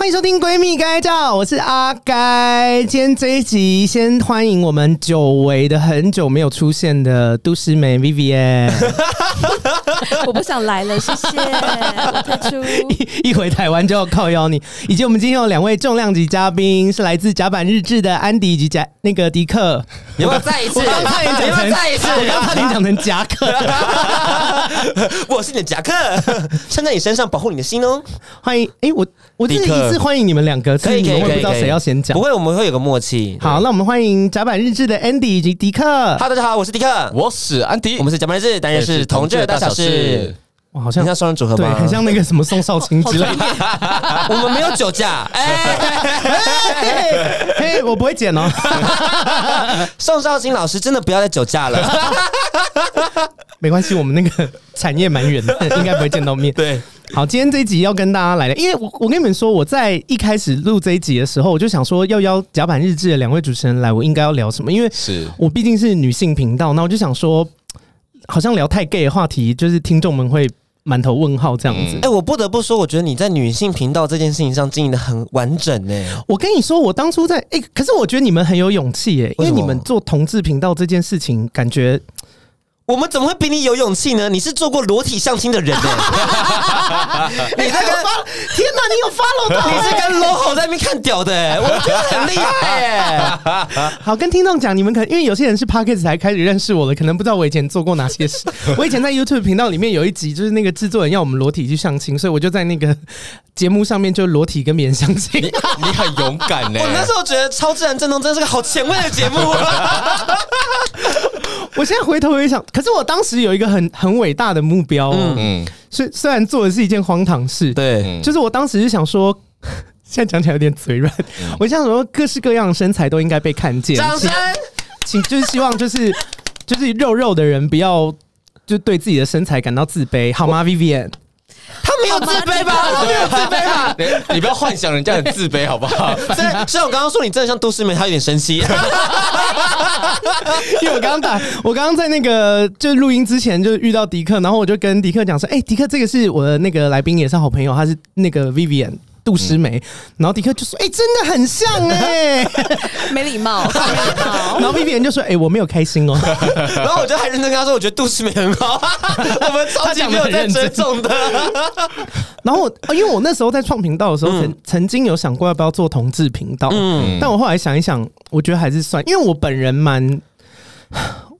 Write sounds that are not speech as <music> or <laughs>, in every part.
欢迎收听《闺蜜该照》，我是阿该。今天这一集，先欢迎我们久违的、很久没有出现的都市美 Vivian。<laughs> 我不想来了，谢谢。我退出。一 <laughs> 一回台湾就要靠邀你，以及我们今天有两位重量级嘉宾，是来自甲板日志的安迪以及甲那个迪克。有没有再一次？我刚差点讲成再一次，我刚差点讲成夹克。<laughs> 我是你的夹克，穿在你身上，保护你的心哦。欢迎，哎，我我这一次欢迎你们两个，所以，你们会不知道谁要先讲？不会，我们会有个默契。好，那我们欢迎甲板日志的 Andy 以及迪克。哈，大家好，我是迪克，我是安迪，我们是甲板日志，当然是同志的大小事。哇，好像很像双人组合吧？对，很像那个什么宋少卿 <laughs> 之类的。我们没有酒驾，<laughs> 哎，嘿，我不会剪哦。<laughs> 宋少卿老师真的不要再酒驾了。没关系，我们那个产业蛮远的，应该不会见到面。对，好，今天这一集要跟大家来的，因为我我跟你们说，我在一开始录这一集的时候，我就想说要邀甲板日志的两位主持人来，我应该要聊什么？因为是我毕竟是女性频道，那我就想说，好像聊太 gay 的话题，就是听众们会。满头问号这样子，哎、欸，我不得不说，我觉得你在女性频道这件事情上经营的很完整呢。我跟你说，我当初在哎、欸，可是我觉得你们很有勇气哎，因为你们做同志频道这件事情，感觉。我们怎么会比你有勇气呢？你是做过裸体相亲的人呢？<laughs> 你在跟天哪，你有 follow 到？<laughs> 你是跟 logo 在那边看屌的？我觉得很厉害耶！<laughs> 好，跟听众讲，你们可能因为有些人是 Podcast 才开始认识我的，可能不知道我以前做过哪些事。我以前在 YouTube 频道里面有一集，就是那个制作人要我们裸体去相亲，所以我就在那个节目上面就裸体跟别人相亲。你你很勇敢呢！我那时候觉得超自然震动真的是个好前卫的节目。我现在回头也想，可是我当时有一个很很伟大的目标，嗯，虽虽然做的是一件荒唐事，对，就是我当时是想说，<laughs> 现在讲起来有点嘴软，嗯、我想说各式各样的身材都应该被看见，掌声，请就是希望就是就是肉肉的人不要就对自己的身材感到自卑，好吗，Vivian？他 <laughs> 没有自卑吧？他没有自卑吧？你你不要幻想人家很自卑好不好？虽然虽然我刚刚说你真的像都诗梅，她有点生气，因为我刚刚打，我刚刚在那个就录音之前就遇到迪克，然后我就跟迪克讲说：“哎、欸，迪克，这个是我的那个来宾，也是好朋友，他是那个 Vivian。”杜诗梅，然后迪克就说：“哎、欸，真的很像哎、<laughs> 欸，没礼貌。<laughs> ”然后 Vivian 就说：“哎、欸，我没有开心哦。<laughs> ”然后我就还认真跟他说：“我觉得杜诗梅很好，我们超级没有在尊重的。”然后我因为我那时候在创频道的时候，曾、嗯、曾经有想过要不要做同志频道，嗯，但我后来想一想，我觉得还是算，因为我本人蛮，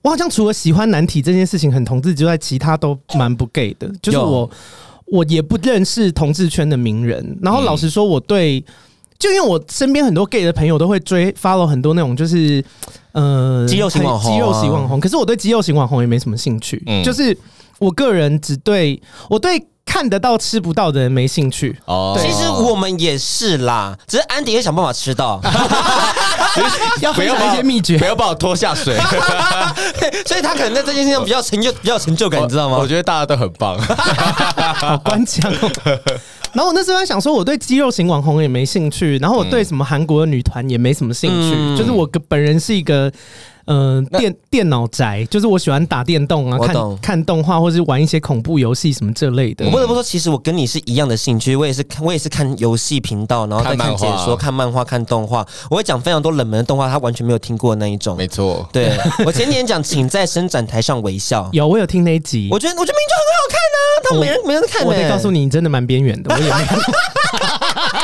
我好像除了喜欢难题这件事情很同志之外，其他都蛮不 gay 的，就是我。我也不认识同志圈的名人，然后老实说，我对，就因为我身边很多 gay 的朋友都会追 follow 很多那种就是呃肌肉型网红，肌肉型网红，可是我对肌肉型网红也没什么兴趣，就是我个人只对我对。看得到吃不到的人没兴趣。哦，其实我们也是啦，只是安迪会想办法吃到，<laughs> <laughs> 要分享一些秘诀，不要把我拖下水，<laughs> 所以他可能在这件事情上比较成就，比较成就感，你知道吗？我觉得大家都很棒，<laughs> 好官腔。然后我那时候在想说，我对肌肉型网红也没兴趣，然后我对什么韩国的女团也没什么兴趣，就是我本人是一个。嗯，电电脑宅就是我喜欢打电动啊，看看动画，或是玩一些恐怖游戏什么这类的。我不得不说，其实我跟你是一样的兴趣，我也是看，我也是看游戏频道，然后再看解说、看漫画、看动画。我会讲非常多冷门的动画，他完全没有听过的那一种。没错，对 <laughs> 我前年讲，请在伸展台上微笑。有，我有听那一集。我觉得，我觉得名就很好看啊，他没人没人看。我得告诉你，你真的蛮边缘的。我也没看。<laughs>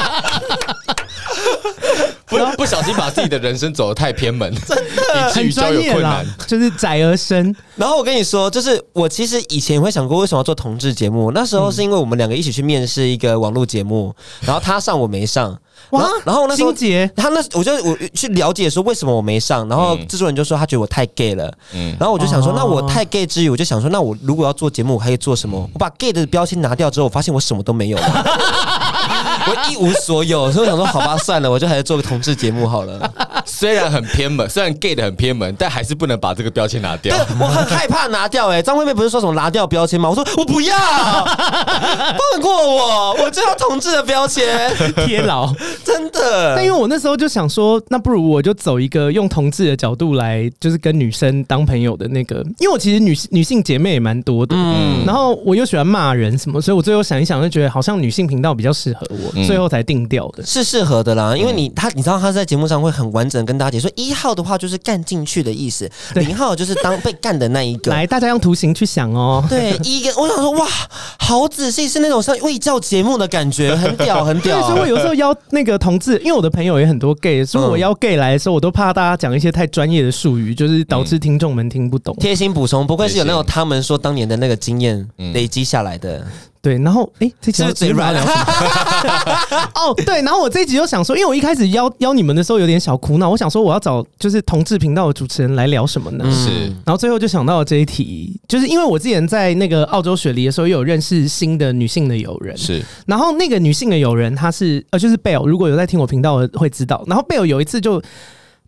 不不小心把自己的人生走得太偏门，<laughs> 真的以至于交友困难，就是窄而深。<laughs> 然后我跟你说，就是我其实以前也会想过为什么要做同志节目。那时候是因为我们两个一起去面试一个网络节目，然后他上我没上。哇！然后那时候他那我就我去了解说为什么我没上，然后制作人就说他觉得我太 gay 了。嗯，然后我就想说，那我太 gay 之余，我就想说，那我如果要做节目，我还可以做什么？我把 gay 的标签拿掉之后，我发现我什么都没有了，<laughs> 我一无所有。所以我想说，好吧，算了，我就还是做个同志节目好了。虽然很偏门，虽然 gay 的很偏门，但还是不能把这个标签拿掉。我很害怕拿掉。哎，张惠妹不是说什么拿掉标签吗？我说我不要，<laughs> 放过我，我就要同志的标签贴牢，真的。的。但因为我那时候就想说，那不如我就走一个用同志的角度来，就是跟女生当朋友的那个。因为我其实女女性姐妹也蛮多的，嗯，然后我又喜欢骂人什么，所以我最后想一想，就觉得好像女性频道比较适合我，嗯、最后才定调的。是适合的啦，因为你他你知道他在节目上会很完整跟大家解说，一号的话就是干进去的意思，零号就是当被干的那一个。来，大家用图形去想哦。对，<laughs> 一个我想说哇，好仔细，是那种像卫教节目的感觉，很屌很屌。所以我有时候邀那个同志，因为我的朋友也很多 gay，所以我邀 gay 来的时候，我都怕大家讲一些太专业的术语，就是导致听众们听不懂。贴心补充，不愧是有那种他们说当年的那个经验累积下来的。对，然后哎，这集是嘴软聊什么？<laughs> 哦，对，然后我这一集又想说，因为我一开始邀邀你们的时候有点小苦恼，我想说我要找就是同志频道的主持人来聊什么呢？是，然后最后就想到了这一题，就是因为我之前在那个澳洲雪梨的时候，又有认识新的女性的友人，是，然后那个女性的友人她是呃，就是贝尔，如果有在听我频道的会知道，然后贝尔有一次就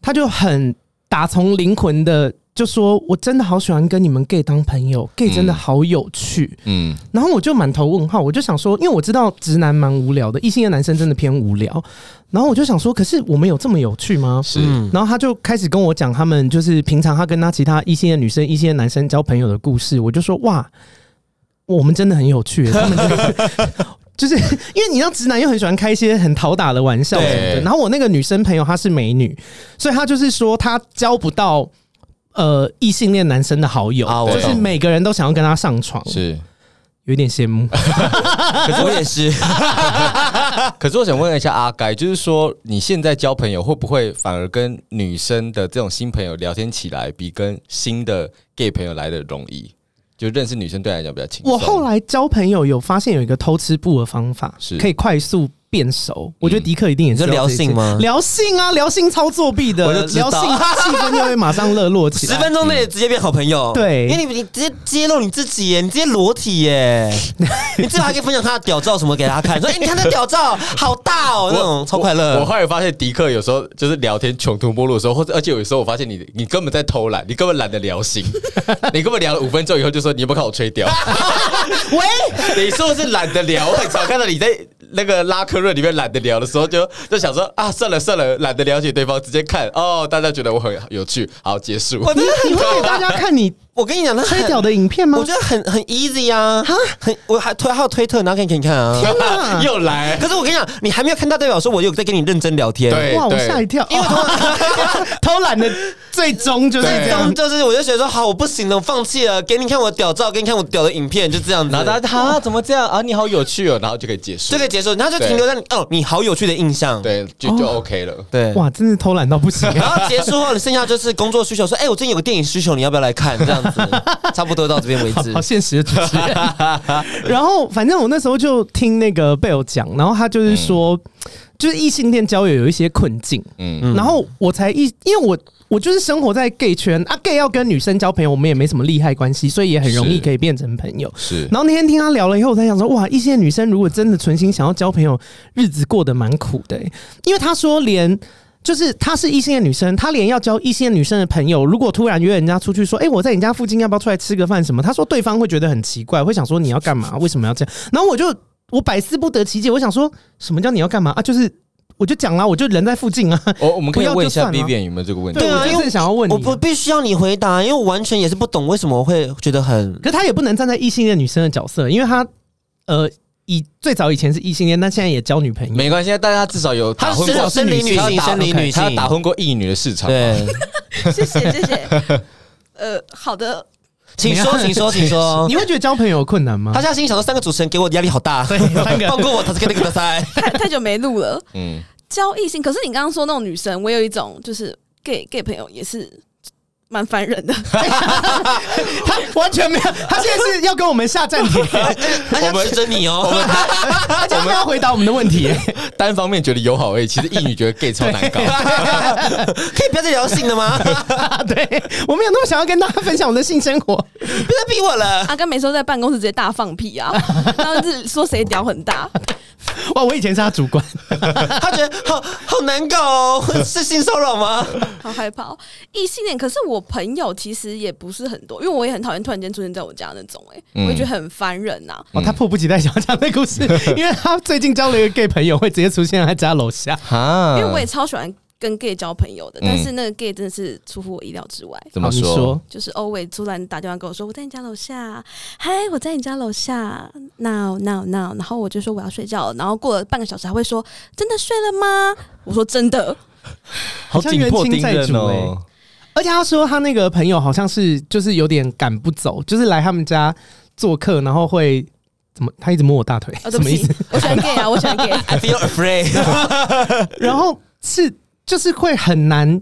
她就很打从灵魂的。就说我真的好喜欢跟你们 gay 当朋友，gay 真的好有趣。嗯，然后我就满头问号，我就想说，因为我知道直男蛮无聊的，异性的男生真的偏无聊。然后我就想说，可是我们有这么有趣吗？是。然后他就开始跟我讲他们就是平常他跟他其他异性的女生、异性的男生交朋友的故事。我就说哇，我们真的很有趣。<laughs> 他们 <laughs> 就是因为你知道直男又很喜欢开一些很讨打的玩笑什么的。然后我那个女生朋友她是美女，所以她就是说她交不到。呃，异性恋男生的好友，啊、就是每个人都想要跟他上床，是有点羡慕。<laughs> 可是我也是。<laughs> 可是我想问一下阿该，就是说你现在交朋友会不会反而跟女生的这种新朋友聊天起来，比跟新的 gay 朋友来的容易？就认识女生对来讲比较轻松。我后来交朋友有发现有一个偷吃布的方法，是可以快速。变熟，我觉得迪克一定也是聊性吗？聊性啊，聊性超作弊的，聊性气氛就会马上热络起来，十分钟内直接变好朋友。对，因为你你直接揭露你自己耶，你直接裸体耶，<laughs> 你至少还可以分享他的屌照什么给他看，说 <laughs> 哎，你看那屌照好大哦，那种超快乐。我后来发现迪克有时候就是聊天穷途末路的时候，或者而且有时候我发现你你根本在偷懒，你根本懒得聊性，<laughs> 你根本聊了五分钟以后就说你有没有看我吹屌？喂，你说的是懒得聊，我很少看到你在。那个拉科瑞里面懒得聊的时候就，就就想说啊，算了算了，懒得了解对方，直接看哦，大家觉得我很有趣，好结束。我觉得你会给大家看你。我跟你讲，那吹屌的影片吗？我觉得很很 easy 啊，哈，很我还推还有推特，然后给你看啊。天哪，<laughs> 又来！可是我跟你讲，你还没有看到代表说我有在跟你认真聊天。对，哇，我吓一跳，因为 <laughs> 偷懒的最终就是这样，就是我就觉得说好，我不行了，我放弃了，给你看我屌照，给你看我屌的影片，就这样子。然后他 <laughs> 啊，怎么这样啊？你好有趣哦，然后就可以结束，就可以结束，然后就停留在哦，你好有趣的印象，对，就就 OK 了。对，哇，真是偷懒到不行。然后结束后，你剩下就是工作需求，说哎，我最近有个电影需求，你要不要来看？这样子，差不。多到这边为止，<laughs> 好现实的主持人。<laughs> 然后，反正我那时候就听那个贝尔讲，然后他就是说，嗯、就是异性恋交友有一些困境。嗯，然后我才一，因为我我就是生活在 gay 圈啊，gay 要跟女生交朋友，我们也没什么利害关系，所以也很容易可以变成朋友。是。然后那天听他聊了以后，我才想说，哇，异性恋女生如果真的存心想要交朋友，日子过得蛮苦的、欸，因为他说连。就是她是异性的女生，她连要交异性的女生的朋友，如果突然约人家出去说，哎、欸，我在你家附近，要不要出来吃个饭什么？她说对方会觉得很奇怪，会想说你要干嘛？为什么要这样？然后我就我百思不得其解，我想说什么叫你要干嘛啊？就是我就讲了，我就人在附近啊。我我们可以问一下 Vivian 有没有这个问题？对啊，因为想要问你，我不必须要你回答，因为我完全也是不懂为什么我会觉得很，可是他也不能站在异性的女生的角色，因为他呃。以最早以前是异性恋，但现在也交女朋友。没关系，大家至少有打昏过生理女性，生理女性，他打昏过异女的市场。对，<laughs> 谢谢谢谢。呃，好的，请说，请说，<laughs> 请说。你会觉得交朋友困难吗？他现在心里想说，三个主持人给我压力好大，放过我，他是给那个塞。<laughs> 太太久没录了，嗯，交异性。可是你刚刚说那种女生，我有一种就是 gay gay 朋友也是。蛮烦人的，他完全没有，他现在是要跟我们下暂停，他想吃着你哦，我们 <laughs> 他将要回答我们的问题，单方面觉得友好而已，其实异女觉得 gay 超难搞，<laughs> 可以不要再聊性了吗？<laughs> 对，我没有那么想要跟大家分享我的性生活，不要逼我了。阿甘每次都在办公室直接大放屁啊，然后是说谁屌很大，哇，我以前是他主管，他觉得好好难搞哦，是性骚扰吗？好害怕异性恋，可是我朋友其实也不是很多，因为我也很讨厌突然间出现在我家那种、欸，哎、嗯，我也觉得很烦人呐、啊。哦，他迫不及待想要讲那故事，<laughs> 因为他最近交了一个 gay 朋友，会直接出现在他家楼下。<laughs> 哈，因为我也超喜欢。跟 gay 交朋友的，但是那个 gay 真的是出乎我意料之外。怎么说？就是 always 突然打电话跟我说：“我在你家楼下，嗨，我在你家楼下，now now now。”然后我就说我要睡觉了，然后过了半个小时还会说：“真的睡了吗？”我说：“真的。”好像冤亲债主哎！而且他说他那个朋友好像是就是有点赶不走，就是来他们家做客，然后会怎么？他一直摸我大腿，哦、什么意思？我喜欢 gay 啊，我喜欢 gay。<laughs> I feel afraid。<laughs> 然后是。就是会很难，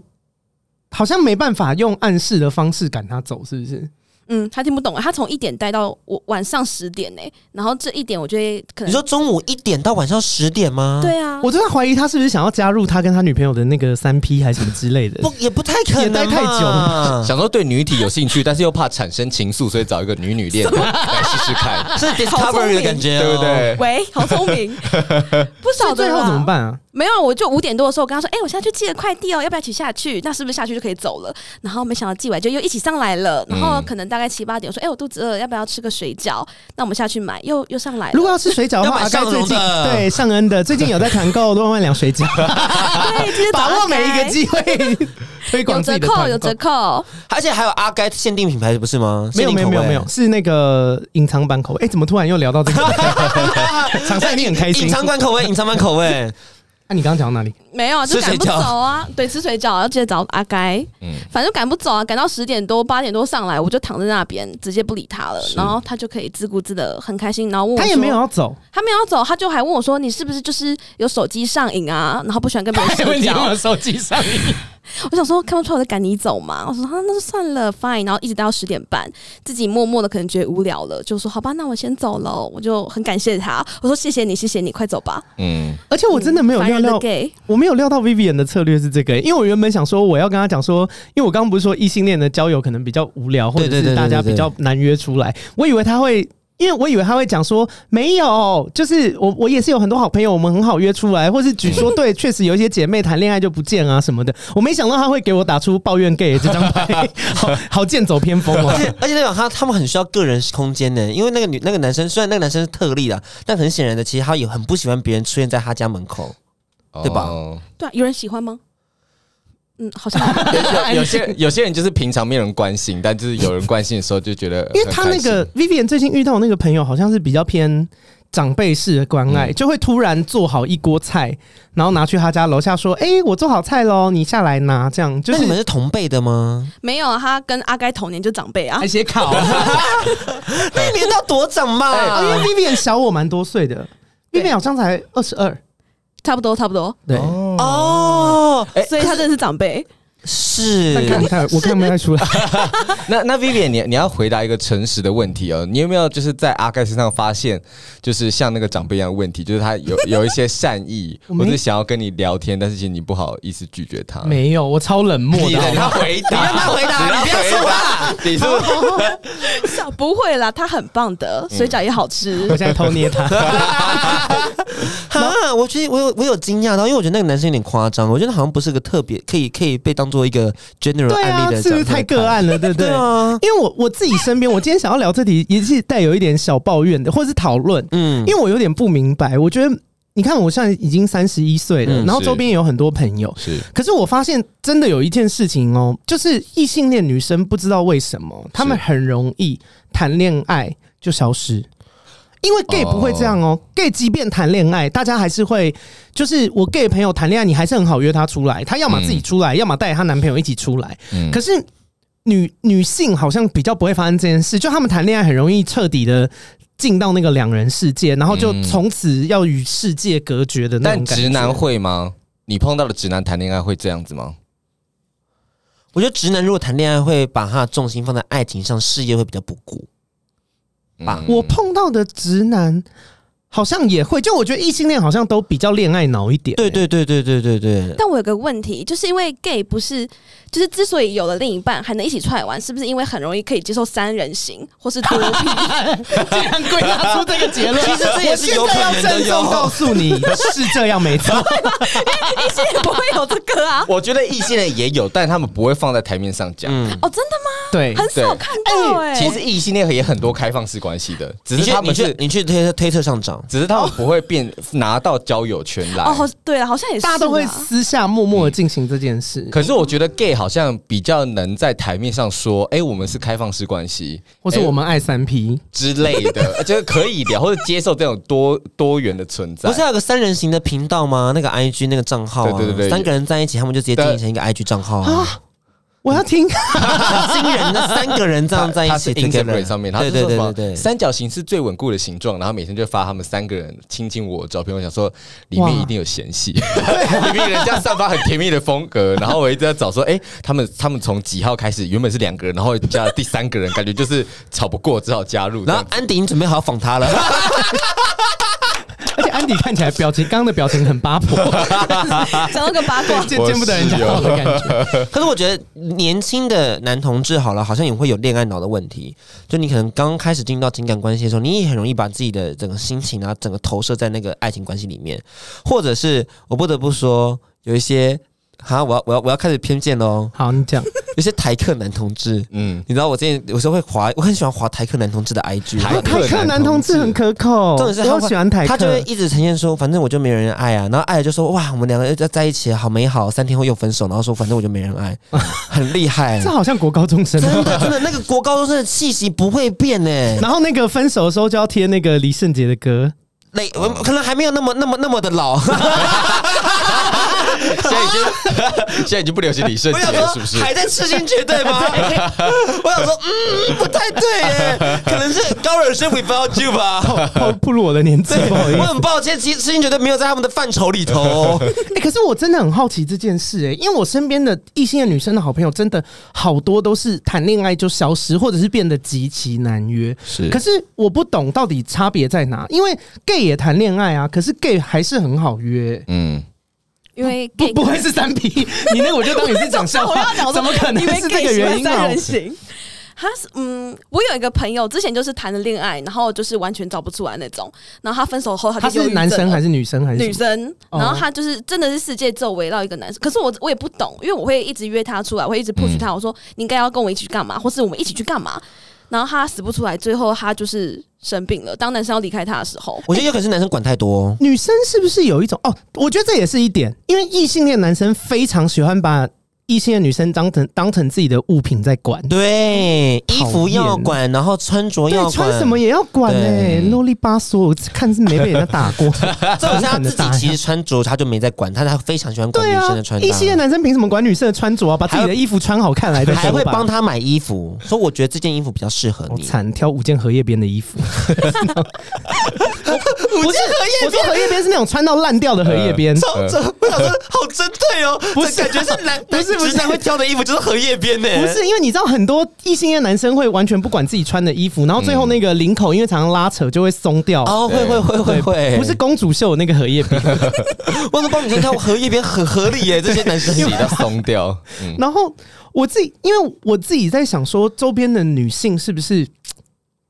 好像没办法用暗示的方式赶他走，是不是？嗯，他听不懂啊。他从一点待到我晚上十点呢、欸，然后这一点我觉得可能你说中午一点到晚上十点吗？对啊，我真的怀疑他是不是想要加入他跟他女朋友的那个三 P 还是什么之类的？不，也不太可能，待太久了，<laughs> 想说对女体有兴趣，但是又怕产生情愫，所以找一个女女恋来试试看，<laughs> 是 Discovery 的感觉、喔，对不对？喂，好聪明，<laughs> 不晓得最后怎么办啊？没有，我就五点多的时候我跟他说：“哎、欸，我现在去寄个快递哦，要不要一起下去？那是不是下去就可以走了？”然后没想到寄完就又一起上来了。然后可能大概七八点，我说：“哎、欸，我肚子饿，要不要吃个水饺？”那我们下去买，又又上来了。如果要吃水饺的话，<laughs> 阿该最近对尚恩的最近有在团购六万两水饺 <laughs> <laughs> 对，把握每一个机会推广自己的团购，有折扣，而且还有阿该限定品牌，不是吗？没有没有没有没有，是那个隐藏版口味。哎、欸，怎么突然又聊到这个？厂商一定很开心。隐藏版口味，隐藏版口味。那、啊、你刚刚讲到哪里？没有啊，就赶不走啊。对，吃水饺要记得找阿该。嗯，反正赶不走啊，赶到十点多、八点多上来，我就躺在那边，直接不理他了。然后他就可以自顾自的很开心，然后问我，他也没有要走，他没有要走，他就还问我说：“你是不是就是有手机上瘾啊？然后不喜欢跟别人 <laughs> 社交？”手机上瘾。我想说，看不出来我在赶你走嘛？我说啊，那就算了，fine。然后一直待到十点半，自己默默的可能觉得无聊了，就说好吧，那我先走了。我就很感谢他，我说谢谢你，谢谢你，快走吧。嗯，而且我真的没有料到，嗯、我没有料到 Vivian 的策略是这个，因为我原本想说我要跟他讲说，因为我刚刚不是说异性恋的交友可能比较无聊，或者是大家比较难约出来，我以为他会。因为我以为他会讲说没有，就是我我也是有很多好朋友，我们很好约出来，或是举说对，确实有一些姐妹谈恋爱就不见啊什么的。我没想到他会给我打出抱怨 gay 这张牌，<laughs> 好好剑走偏锋哦。而且而且那种他他们很需要个人空间呢，因为那个女那个男生虽然那个男生是特例啦，但很显然的，其实他也很不喜欢别人出现在他家门口，对吧？对啊，有人喜欢吗？嗯，好像 <laughs> 有有些有些人就是平常没有人关心，但就是有人关心的时候就觉得，因为他那个 Vivian 最近遇到的那个朋友好像是比较偏长辈式的关爱，嗯、就会突然做好一锅菜，然后拿去他家楼下说：“哎、欸，我做好菜喽，你下来拿。”这样就是你们是同辈的吗？没有，他跟阿该同年就长辈啊，还写考，<laughs> 那年到多长嘛？欸、因为 Vivian 小我蛮多岁的，Vivian 好像才二十二。差不多，差不多。对哦，所以他真的是长辈。是，看看我看不太出来。<laughs> 那那 Vivian，你你要回答一个诚实的问题哦。你有没有就是在阿盖身上发现，就是像那个长辈一样的问题，就是他有 <laughs> 有一些善意，或者想要跟你聊天，但是其实你不好意思拒绝他。没有，我超冷漠的。让他回答，你让他回答，你不要说话。你说，<laughs> 不会啦，他很棒的，水饺也好吃。我现在偷捏他。哈，我觉得我有我有惊讶到，因为我觉得那个男生有点夸张，我觉得好像不是个特别可以可以被当做一个 general 案例的，是不是太个案了？对不对？对啊，因为我我自己身边，我今天想要聊这题，也是带有一点小抱怨的，或者是讨论。嗯，因为我有点不明白，我觉得你看，我现在已经三十一岁了，然后周边也有很多朋友，是，可是我发现真的有一件事情哦，就是异性恋女生不知道为什么，她们很容易谈恋爱就消失。因为 gay 不会这样哦，gay 即便谈恋爱，大家还是会，就是我 gay 朋友谈恋爱，你还是很好约他出来，他要么自己出来，要么带她男朋友一起出来。可是女女性好像比较不会发生这件事，就他们谈恋爱很容易彻底的进到那个两人世界，然后就从此要与世界隔绝的那种感觉。但直男会吗？你碰到的直男谈恋爱会这样子吗？我觉得直男如果谈恋爱，会把他的重心放在爱情上，事业会比较不顾。我碰到的直男好像也会，就我觉得异性恋好像都比较恋爱脑一点、对对对对对对对。但我有个问题，就是因为 gay 不是就是之所以有了另一半还能一起出来玩，是不是因为很容易可以接受三人行或是多 <laughs> 批？<laughs> 竟然归纳出这个结论，其实这也是有可能的。郑重告诉你是这样没错，<laughs> 异性也不会有这个啊。我觉得异性恋也有，但他们不会放在台面上讲。嗯，哦，真的吗？对，很少看到哎。其实异性恋也很多开放式关系的，只是他们是你去推推特上找，只是他们不会变拿到交友圈来。哦，对了，好像也是，大家都会私下默默的进行这件事。可是我觉得 gay 好像比较能在台面上说，哎，我们是开放式关系，或是我们爱三 P 之类的，<laughs> 就是可以聊或者接受这种多多元的存在。不是有个三人行的频道吗？那个 IG 那个账号啊，对对对，三个人在一起，他们就直接经营成一个 IG 账号啊。我要听，<laughs> 很惊人的三个人这样在一起，Instagram 上面，他对对对对对，三角形是最稳固的形状，然后每天就发他们三个人亲亲我的照片。我想说，里面一定有嫌隙，<laughs> 里面人家散发很甜蜜的风格。然后我一直在找说，哎，他们他们从几号开始？原本是两个人，然后加了第三个人，感觉就是吵不过，只好加入。然后安迪，你准备好访他了。<laughs> 而且安迪看起来表情，刚刚的表情很八婆，<laughs> 讲到个八卦，<laughs> 见见不得人家好的感觉。可是我觉得年轻的男同志好了，好像也会有恋爱脑的问题。就你可能刚开始进入到情感关系的时候，你也很容易把自己的整个心情啊，整个投射在那个爱情关系里面，或者是我不得不说，有一些。好，我要我要我要开始偏见喽。好，你讲。有些台客男同志，嗯，你知道我之前有时候会滑，我很喜欢滑台客男同志的 IG。台客男同志很可口，重点是他喜欢台客，他就会一直呈现说，反正我就没人爱啊。然后爱了就说，哇，我们两个要在一起，好美好。三天后又分手，然后说，反正我就没人爱，<laughs> 很厉害。这好像国高中生，真的真的，那个国高中生的气息不会变呢。然后那个分手的时候就要贴那个李圣杰的歌，那可能还没有那么那么那么的老。现在已经，现在已经不流行李圣杰了，是不是？还在痴心绝对吗？<laughs> 我想说，嗯，不太对耶，可能是高尔生 Without You 吧。暴露我的年纪，不好意思，我很抱歉，其实痴心绝对没有在他们的范畴里头。<laughs> 哎，可是我真的很好奇这件事，哎，因为我身边的异性的女生的好朋友，真的好多都是谈恋爱就消失，或者是变得极其难约。是，可是我不懂到底差别在哪，因为 gay 也谈恋爱啊，可是 gay 还是很好约。嗯。因为不不会是三 P，你那个我就当你是讲笑话，<laughs> 怎么可能是这个原因呢？<laughs> 他是嗯，我有一个朋友之前就是谈了恋爱，然后就是完全找不出来那种，然后他分手后他就他是男生还是女生还是女生？然后他就是真的是世界只有围绕一个男生，可是我我也不懂，因为我会一直约他出来，我会一直 push 他，我说你应该要跟我一起去干嘛，或是我们一起去干嘛？然后他死不出来，最后他就是生病了。当男生要离开他的时候，我觉得有可能是男生管太多。女生是不是有一种哦？我觉得这也是一点，因为异性恋男生非常喜欢把。异性的女生当成当成自己的物品在管，对，衣服要管，然后穿着要管，穿什么也要管哎，啰里吧嗦，我看是没被人家打过。<laughs> 这种他自己其实穿着他就没在管，他他非常喜欢管女生的穿着。异性的男生凭什么管女生的穿着啊？把自己的衣服穿好看来的，还会帮他买衣服，说我觉得这件衣服比较适合你。惨，挑五件荷叶边的衣服，<laughs> 五件荷叶，我说荷叶边是那种穿到烂掉的荷叶边。我想说好针对哦，不是感觉是男 <laughs> 不是。不是会挑的衣服就是荷叶边呢？不是，因为你知道很多异性恋男生会完全不管自己穿的衣服，然后最后那个领口因为常常拉扯就会松掉。哦，会会会会会，不是公主袖那个荷叶边。<laughs> 我能帮女生挑荷叶边很合理耶，这些男生 <laughs> 洗到松掉。然后我自己，因为我自己在想说，周边的女性是不是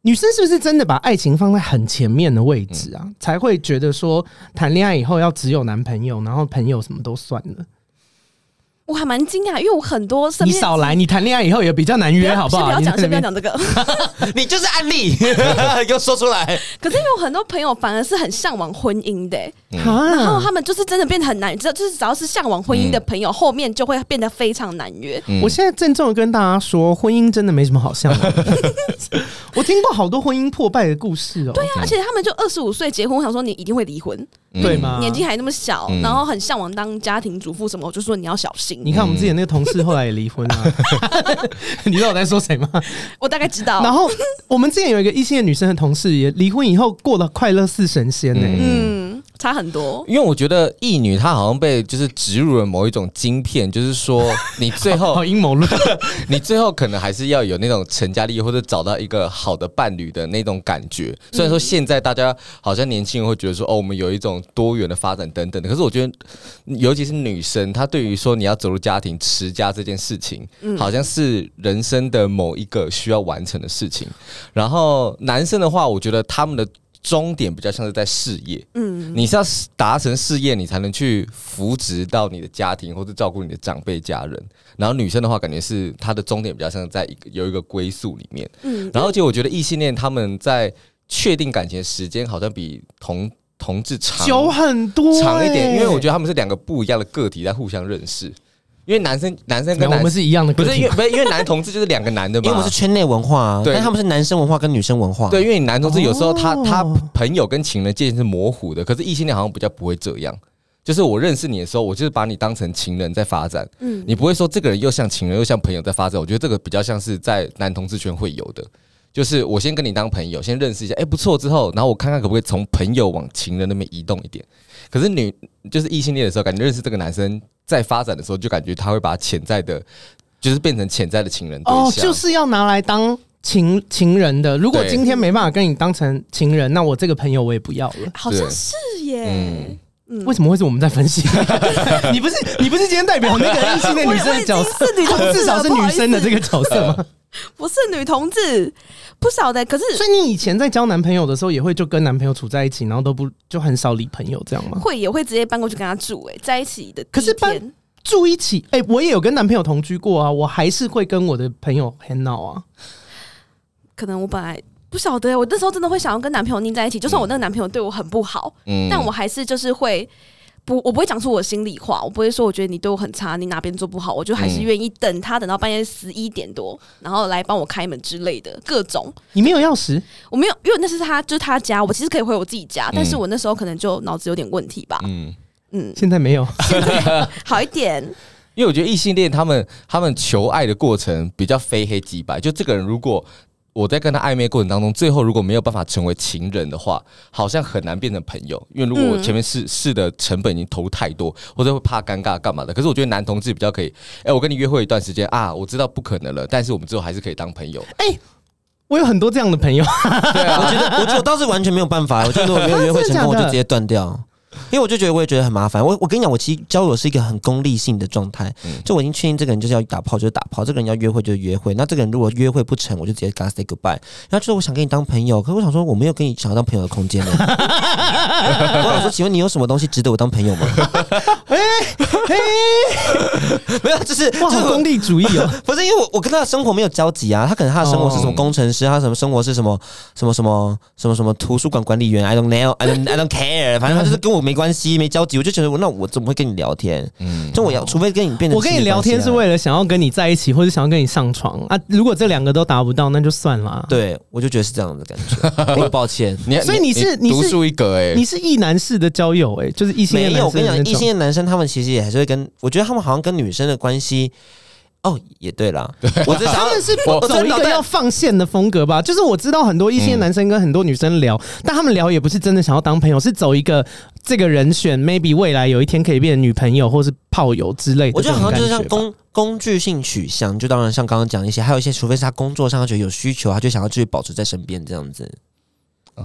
女生是不是真的把爱情放在很前面的位置啊？才会觉得说谈恋爱以后要只有男朋友，然后朋友什么都算了。我还蛮惊讶，因为我很多身边，你少来，你谈恋爱以后也比较难约，好不好？先不要讲，先不要讲这个，<laughs> 你就是案例，<laughs> 给我说出来。可是因为我很多朋友反而是很向往婚姻的，然后他们就是真的变得很难，知道就是只要是向往婚姻的朋友，后面就会变得非常难约。我现在郑重的跟大家说，婚姻真的没什么好向往的。<laughs> 我听过好多婚姻破败的故事哦。对啊，而且他们就二十五岁结婚，我想说你一定会离婚，对吗？年纪还那么小，然后很向往当家庭主妇什么，我就说你要小心。你看我们之前那个同事后来也离婚了，<laughs> <laughs> 你知道我在说谁吗？我大概知道。然后我们之前有一个异性的女生的同事也离婚以后过得快乐似神仙呢。嗯，差很多。因为我觉得义女她好像被就是植入了某一种晶片，就是说你最后 <laughs> 阴谋论，<laughs> 你最后可能还是要有那种成家立业或者找到一个好的伴侣的那种感觉。虽然说现在大家好像年轻人会觉得说哦，我们有一种多元的发展等等的，可是我觉得尤其是女生，她对于说你要走入家庭持家这件事情，好像是人生的某一个需要完成的事情。然后男生的话，我觉得他们的。终点比较像是在事业，嗯，你是要达成事业，你才能去扶植到你的家庭或者照顾你的长辈家人。然后女生的话，感觉是她的终点比较像在一个有一个归宿里面，嗯。然后，而且我觉得异性恋他们在确定感情的时间好像比同同志长久很多，长一点，因为我觉得他们是两个不一样的个体在互相认识。因为男生男生跟男我们是一样的，不是因为不是因为男同志就是两个男的嘛，因为我们是圈内文化，啊，对，但他们是男生文化跟女生文化，对，因为你男同志有时候他、哦、他朋友跟情人界限是模糊的，可是异性恋好像比较不会这样，就是我认识你的时候，我就是把你当成情人在发展，嗯，你不会说这个人又像情人又像朋友在发展，我觉得这个比较像是在男同志圈会有的，就是我先跟你当朋友，先认识一下，哎，不错之后，然后我看看可不可以从朋友往情人那边移动一点，可是女就是异性恋的时候，感觉认识这个男生。在发展的时候，就感觉他会把潜在的，就是变成潜在的情人对象，哦，就是要拿来当情情人的。如果今天没办法跟你当成情人，那我这个朋友我也不要了。好像是耶，嗯，为什么会是我们在分析？<laughs> 你不是你不是今天代表那个异性的女生的角色，至少是女生的这个角色吗？<laughs> 不是女同志，不晓得。可是，所以你以前在交男朋友的时候，也会就跟男朋友处在一起，然后都不就很少理朋友这样吗？会也会直接搬过去跟他住，欸，哎，在一起的。可是搬住一起，哎，欸，我也有跟男朋友同居过啊，我还是会跟我的朋友很闹啊。可能我本来不晓得，我那时候真的会想要跟男朋友腻在一起，就算我那个男朋友对我很不好，嗯，但我还是就是会。不，我不会讲出我心里话，我不会说我觉得你对我很差，你哪边做不好，我就还是愿意等他等到半夜十一点多，然后来帮我开门之类的各种。你没有钥匙？我没有，因为那是他，就是他家，我其实可以回我自己家，但是我那时候可能就脑子有点问题吧。嗯嗯，现在没有，现在 <laughs> 好一点。因为我觉得异性恋他们他们求爱的过程比较非黑即白，就这个人如果。我在跟他暧昧过程当中，最后如果没有办法成为情人的话，好像很难变成朋友。因为如果我前面试试的成本已经投太多，或者会怕尴尬干嘛的。可是我觉得男同志比较可以。哎、欸，我跟你约会一段时间啊，我知道不可能了，但是我们最后还是可以当朋友。哎、欸，我有很多这样的朋友。对啊，<laughs> 我觉得我觉得我倒是完全没有办法。我觉得我没有约会成功，我就直接断掉。因为我就觉得，我也觉得很麻烦。我我跟你讲，我其实交友是一个很功利性的状态。就我已经确定这个人就是要打炮，就是打炮；这个人要约会就是约会。那这个人如果约会不成，我就直接跟他 say goodbye。然后就是我想跟你当朋友，可是我想说，我没有跟你想要当朋友的空间呢。<laughs> 我想说，请问你有什么东西值得我当朋友吗？<laughs> <laughs> 哎哎，<laughs> 没有，就是哇，很功利主义哦。<laughs> 不是因为我我跟他的生活没有交集啊。他可能他的生活是什么工程师，他什么生活是什么什么什么什么什么图书馆管理员。I don't know，I don't I don't care。<laughs> 反正他就是跟我没。关系没交集，我就觉得我那我怎么会跟你聊天？嗯，就我要，除非跟你变成、啊、我跟你聊天是为了想要跟你在一起，或者想要跟你上床啊。如果这两个都达不到，那就算了。对，我就觉得是这样的感觉。我抱歉，你所以你是你是独树一格哎，你是异男式的交友哎、欸，就是异性。没有，我跟你讲，异性的男生他们其实也还是会跟，我觉得他们好像跟女生的关系。哦，也对啦，<laughs> 我知道他们是走一个要放线的风格吧。就是我知道很多一些男生跟很多女生聊，但他们聊也不是真的想要当朋友，是走一个这个人选，maybe 未来有一天可以变成女朋友或是炮友之类的。我觉得好像就是像工工具性取向，就当然像刚刚讲一些，还有一些，除非是他工作上他觉得有需求，他就想要继续保持在身边这样子。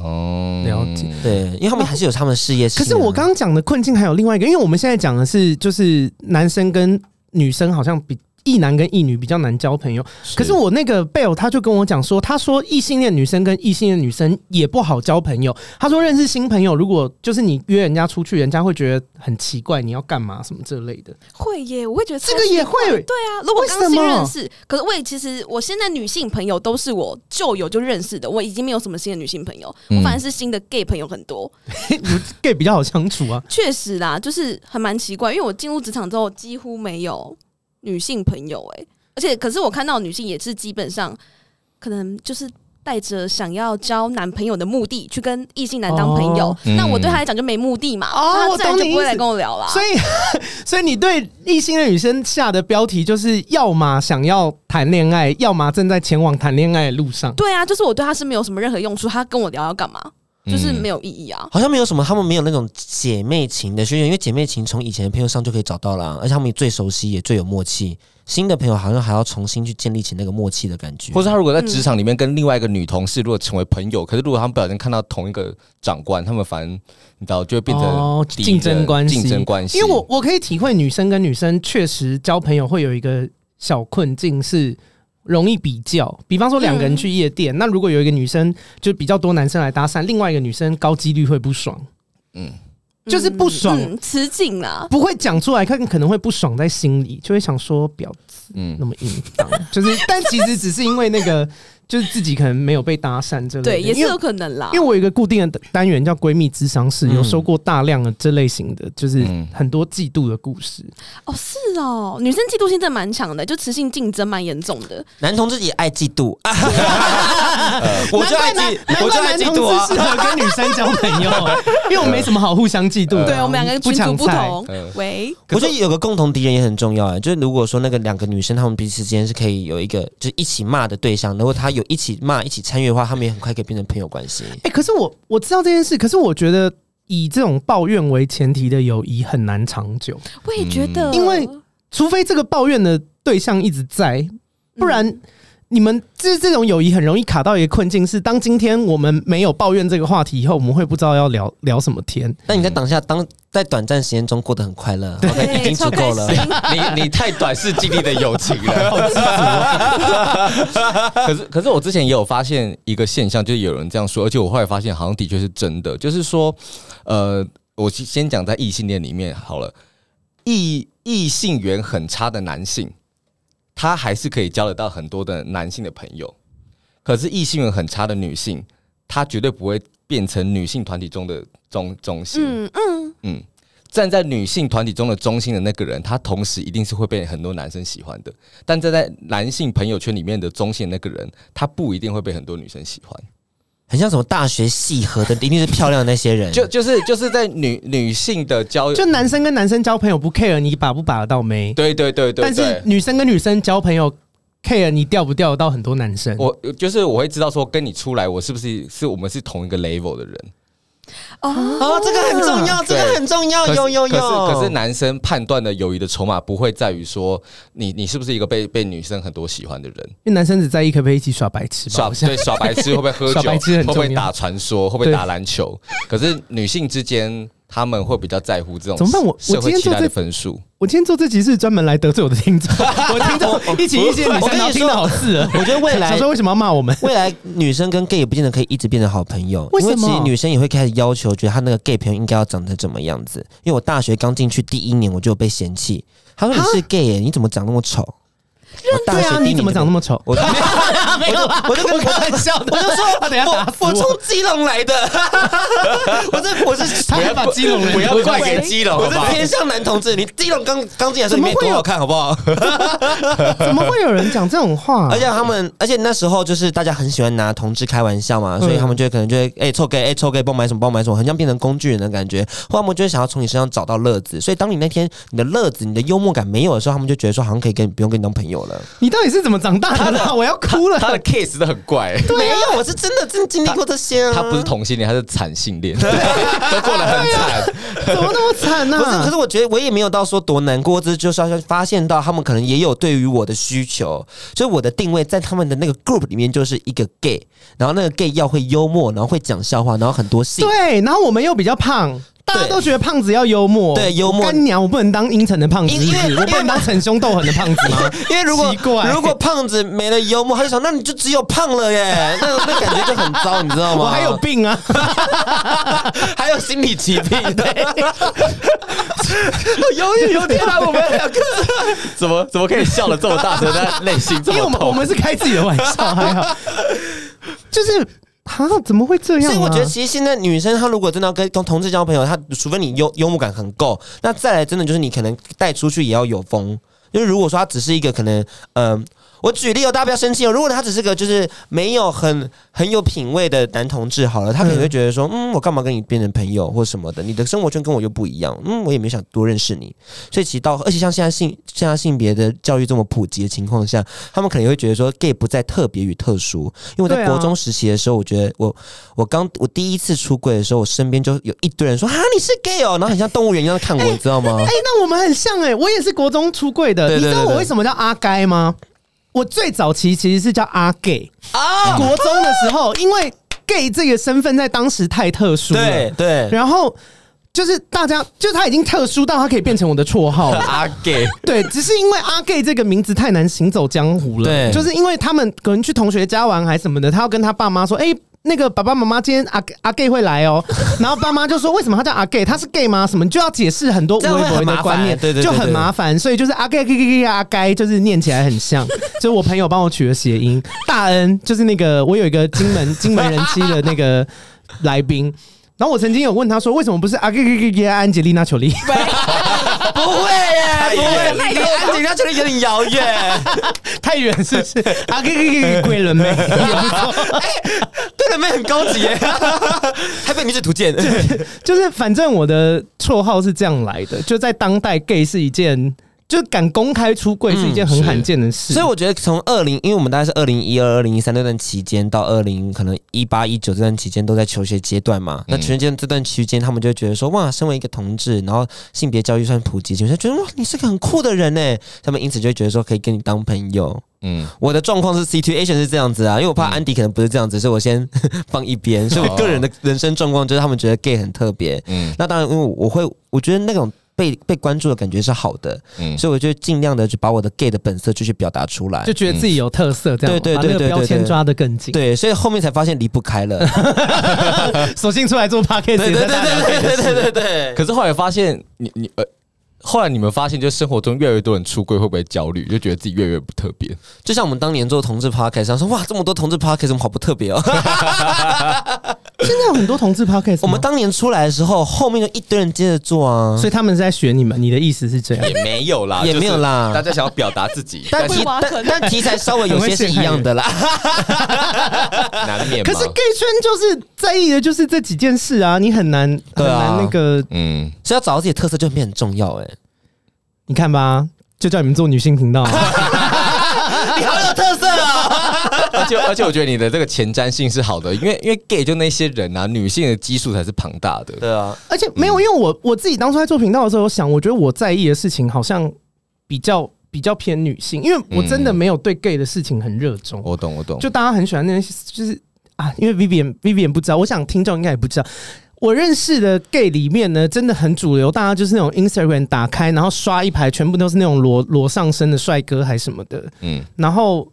哦，了解，对，因为他们还是有他们的事业、啊。可是我刚刚讲的困境还有另外一个，因为我们现在讲的是就是男生跟女生好像比。异男跟异女比较难交朋友，可是我那个贝尔他就跟我讲说，他说异性恋女生跟异性恋女生也不好交朋友。他说认识新朋友，如果就是你约人家出去，人家会觉得很奇怪，你要干嘛什么这类的。会耶，我会觉得这个也会。对啊，如果刚新认识，可是我也其实我现在女性朋友都是我旧友就认识的，我已经没有什么新的女性朋友，我反而是新的 gay 朋友很多。嗯、gay 比较好相处啊，确实啦，就是还蛮奇怪，因为我进入职场之后几乎没有。女性朋友哎、欸，而且可是我看到女性也是基本上可能就是带着想要交男朋友的目的去跟异性男当朋友，哦、那我对他来讲就没目的嘛，哦，他自然就不会来跟我聊了。所以，<laughs> 所以你对异性的女生下的标题就是要么想要谈恋爱，要么正在前往谈恋爱的路上。对啊，就是我对他是没有什么任何用处，他跟我聊要干嘛？就是没有意义啊。好像没有什么，他们没有那种姐妹情的宣言，因为姐妹情从以前的朋友上就可以找到了，而且他们也最熟悉，也最有默契。新的朋友好像还要重新去建立起那个默契的感觉，或者他如果在职场里面跟另外一个女同事如果成为朋友，嗯、可是如果他们不小心看到同一个长官，他们反而你知道就会变成竞争关系，竞争关系。因为我我可以体会女生跟女生确实交朋友会有一个小困境，是容易比较。比方说两个人去夜店，嗯、那如果有一个女生就比较多男生来搭讪，另外一个女生高几率会不爽。嗯。就是不爽，吃劲了，不会讲出来，看可能会不爽在心里，就会想说婊子，嗯，那么淫荡，就是，但其实只是因为那个。就是自己可能没有被搭讪这类，对，也是有可能啦。因为我有一个固定的单元叫闺蜜咨商室，有收过大量的这类型的，就是很多嫉妒的故事。哦，是哦，女生嫉妒心真的蛮强的，就雌性竞争蛮严重的。男同志也爱嫉妒，<laughs> 我就爱嫉，我就爱嫉妒啊，适合跟女生交朋友，<laughs> 因为我没什么好互相嫉妒。对，我们两个不抢不同。喂，我觉得有个共同敌人也很重要啊，就是如果说那个两个女生她们彼此之间是可以有一个就是一起骂的对象，如果她有。一起骂、一起参与的话，他们也很快可以变成朋友关系。哎，可是我我知道这件事，可是我觉得以这种抱怨为前提的友谊很难长久。我也觉得，因为除非这个抱怨的对象一直在，不然。你们这这种友谊很容易卡到一个困境，是当今天我们没有抱怨这个话题以后，我们会不知道要聊聊什么天。但你在当下，当在短暂时间中过得很快乐，对，okay, 已经足够了。你你太短视经历的友情了。<laughs> 好知足 <laughs> 可是可是我之前也有发现一个现象，就是有人这样说，而且我后来发现好像的确是真的，就是说，呃，我先讲在异性恋里面好了，异异性缘很差的男性。他还是可以交得到很多的男性的朋友，可是异性缘很差的女性，她绝对不会变成女性团体中的中中心。嗯嗯嗯，站在女性团体中的中心的那个人，他同时一定是会被很多男生喜欢的。但站在男性朋友圈里面的中心的那个人，他不一定会被很多女生喜欢。很像什么大学系和的，一定是漂亮的那些人。就就是就是在女女性的交友，就男生跟男生交朋友不 care 你把不把得到没。对对对对。但是女生跟女生交朋友 care 你钓不钓得到很多男生。我就是我会知道说跟你出来，我是不是是我们是同一个 level 的人。哦。哦，这个很重要，这个很重要，有有有。可是可是男生判断的友谊的筹码不会在于说你你是不是一个被被女生很多喜欢的人，因为男生只在意可不可以一起耍白痴，耍对耍白痴会不会喝酒，<laughs> 会不会打传说，会不会打篮球。可是女性之间。他们会比较在乎这种怎么办？我我今天做这分数，我今天做这集是专门来得罪我的听众。<laughs> 我听众 <laughs> 一起一些女生听的好事，我觉得未来想说为什么要骂我们？未来女生跟 gay 也不见得可以一直变成好朋友，因为其实女生也会开始要求，觉得她那个 gay 朋友应该要长成怎么样子。因为我大学刚进去第一年，我就被嫌弃，他说你是 gay，你怎么长那么丑？对啊，你怎么长那么丑？我 <laughs> 没有，没有，我就跟开玩笑的，我就说，我我从基隆来的，<laughs> 我是我是，不要把基隆人，不要怪给基隆，我是偏向男同志。你基隆刚刚进来的时候，里面多好看，好不好？<laughs> 怎么会有人讲这种话？而且他们，而且那时候就是大家很喜欢拿同志开玩笑嘛，所以他们就可能就会哎臭 gay，哎臭 gay，帮我买什么，帮我买什么，很像变成工具人的感觉。后来他们就会想要从你身上找到乐子，所以当你那天你的乐子、你的幽默感没有的时候，他们就觉得说好像可以跟你不用跟你当朋友了。你到底是怎么长大的？我要哭了。他的 case 都很怪。没有，我是真的真经历过这些。他不是同性恋，他是惨性恋，都过得很惨。怎么那么惨呢？不是，可是我觉得我也没有到说多难过，只就是要发现到他们可能也有对于我的需求，所以我的定位在他们的那个 group 里面就是一个 gay，然后那个 gay 要会幽默，然后会讲笑话，然后很多性。对，然后我们又比较胖。大家都觉得胖子要幽默，对幽默。干娘，我不能当阴沉的胖子，因为我不能当逞凶斗狠的胖子吗？<laughs> 因为如果如果胖子没了幽默，他就想，那你就只有胖了耶，<laughs> 那那感觉就很糟，你知道吗？我还有病啊，<laughs> 还有心理疾病。有有有天啊，我们两个怎么怎么可以笑得这么大声？但内心这么痛？因为我们我们是开自己的玩笑，还好，就是。啊，怎么会这样、所以我觉得，其实现在女生她如果真的要跟同同志交朋友，她除非你幽幽默感很够，那再来真的就是你可能带出去也要有风。因为如果说她只是一个可能，嗯、我举例哦，大家不要生气哦。如果他只是个就是没有很很有品味的男同志，好了，他可能会觉得说，嗯，我干嘛跟你变成朋友或什么的？你的生活圈跟我又不一样，嗯，我也没想多认识你。所以其实到，而且像现在性现在性别的教育这么普及的情况下，他们可能会觉得说，gay 不再特别与特殊。因为我在国中实习的时候，我觉得我我刚我第一次出柜的时候，我身边就有一堆人说，啊，你是 gay 哦，然后很像动物园一样看我，你知道吗？哎，那我们很像哎，我也是国中出柜的。你知道我为什么叫阿该吗？我最早期其实是叫阿 gay 啊，国中的时候，因为 gay 这个身份在当时太特殊了，对对。然后就是大家，就他已经特殊到他可以变成我的绰号。<laughs> 阿 gay，对，只是因为阿 gay 这个名字太难行走江湖了，对，就是因为他们可能去同学家玩还是什么的，他要跟他爸妈说，哎。那个爸爸妈妈今天阿阿 gay 会来哦，<laughs> 然后爸妈就说，为什么他叫阿 gay？他是 gay 吗？什么就要解释很多微博的观念，对对，就很麻烦。所以就是阿 gay gay gay gay 阿该，就是念起来很像。就是我朋友帮我取了谐音，大恩就是那个我有一个金门金门人妻的那个来宾。然后我曾经有问他说，为什么不是阿给给给给安吉丽娜裘丽？<laughs> 不会耶，<laughs> 不会，离安吉丽娜裘丽有点遥远，<laughs> 太远是不是？阿给给给桂纶镁也不错，桂纶镁很高级耶，台北女子图鉴，就是反正我的绰号是这样来的，就在当代 gay 是一件。就敢公开出柜是一件很罕见的事，所以我觉得从二零，因为我们大概是二零一二、二零一三那段期间到二零可能一八一九这段期间都在求学阶段嘛。那求学阶段这段期间，他们就会觉得说，哇，身为一个同志，然后性别教育算普及，就会觉得哇，你是个很酷的人呢。他们因此就会觉得说，可以跟你当朋友。嗯，我的状况是 situation 是这样子啊，因为我怕安迪可能不是这样子，所以我先 <laughs> 放一边。所以我个人的人生状况就是他们觉得 gay 很特别。嗯，那当然，因为我会，我觉得那种。被被关注的感觉是好的，嗯，所以我就尽量的去把我的 gay 的本色就去表达出来，就觉得自己有特色，这样，对对对对，标签抓得更紧，对，所以后面才发现离不开了，<laughs> 索性出来做 podcast，对对对对对对对对。可是后来发现，你你呃。后来你们发现，就生活中越来越多人出柜，会不会焦虑？就觉得自己越来越不特别。就像我们当年做同志 podcast 上说，哇，这么多同志 podcast 怎么好不特别哦？<laughs> 现在有很多同志 <laughs> podcast。我们当年出来的时候，后面就一堆人接着做啊，所以他们是在学你们。你的意思是这样？也没有啦，也没有啦。大家想要表达自己，但题但但题材稍微有些是一样的啦。<laughs> 难免。可是 gay 圈就是在意的就是这几件事啊，你很难很难那个，嗯，所以要找到自己的特色就变很重要哎。你看吧，就叫你们做女性频道，<laughs> 且而且，<laughs> 我觉得你的这个前瞻性是好的，因为因为 gay 就那些人啊，女性的基数才是庞大的。对啊，而且没有，因为我我自己当初在做频道的时候，我想，我觉得我在意的事情好像比较比较偏女性，因为我真的没有对 gay 的事情很热衷。我懂，我懂，就大家很喜欢那些，就是啊，因为 Vivian Vivian 不知道，我想听众应该也不知道。我认识的 gay 里面呢，真的很主流，大家就是那种 Instagram 打开，然后刷一排，全部都是那种裸裸上身的帅哥还是什么的，嗯，然后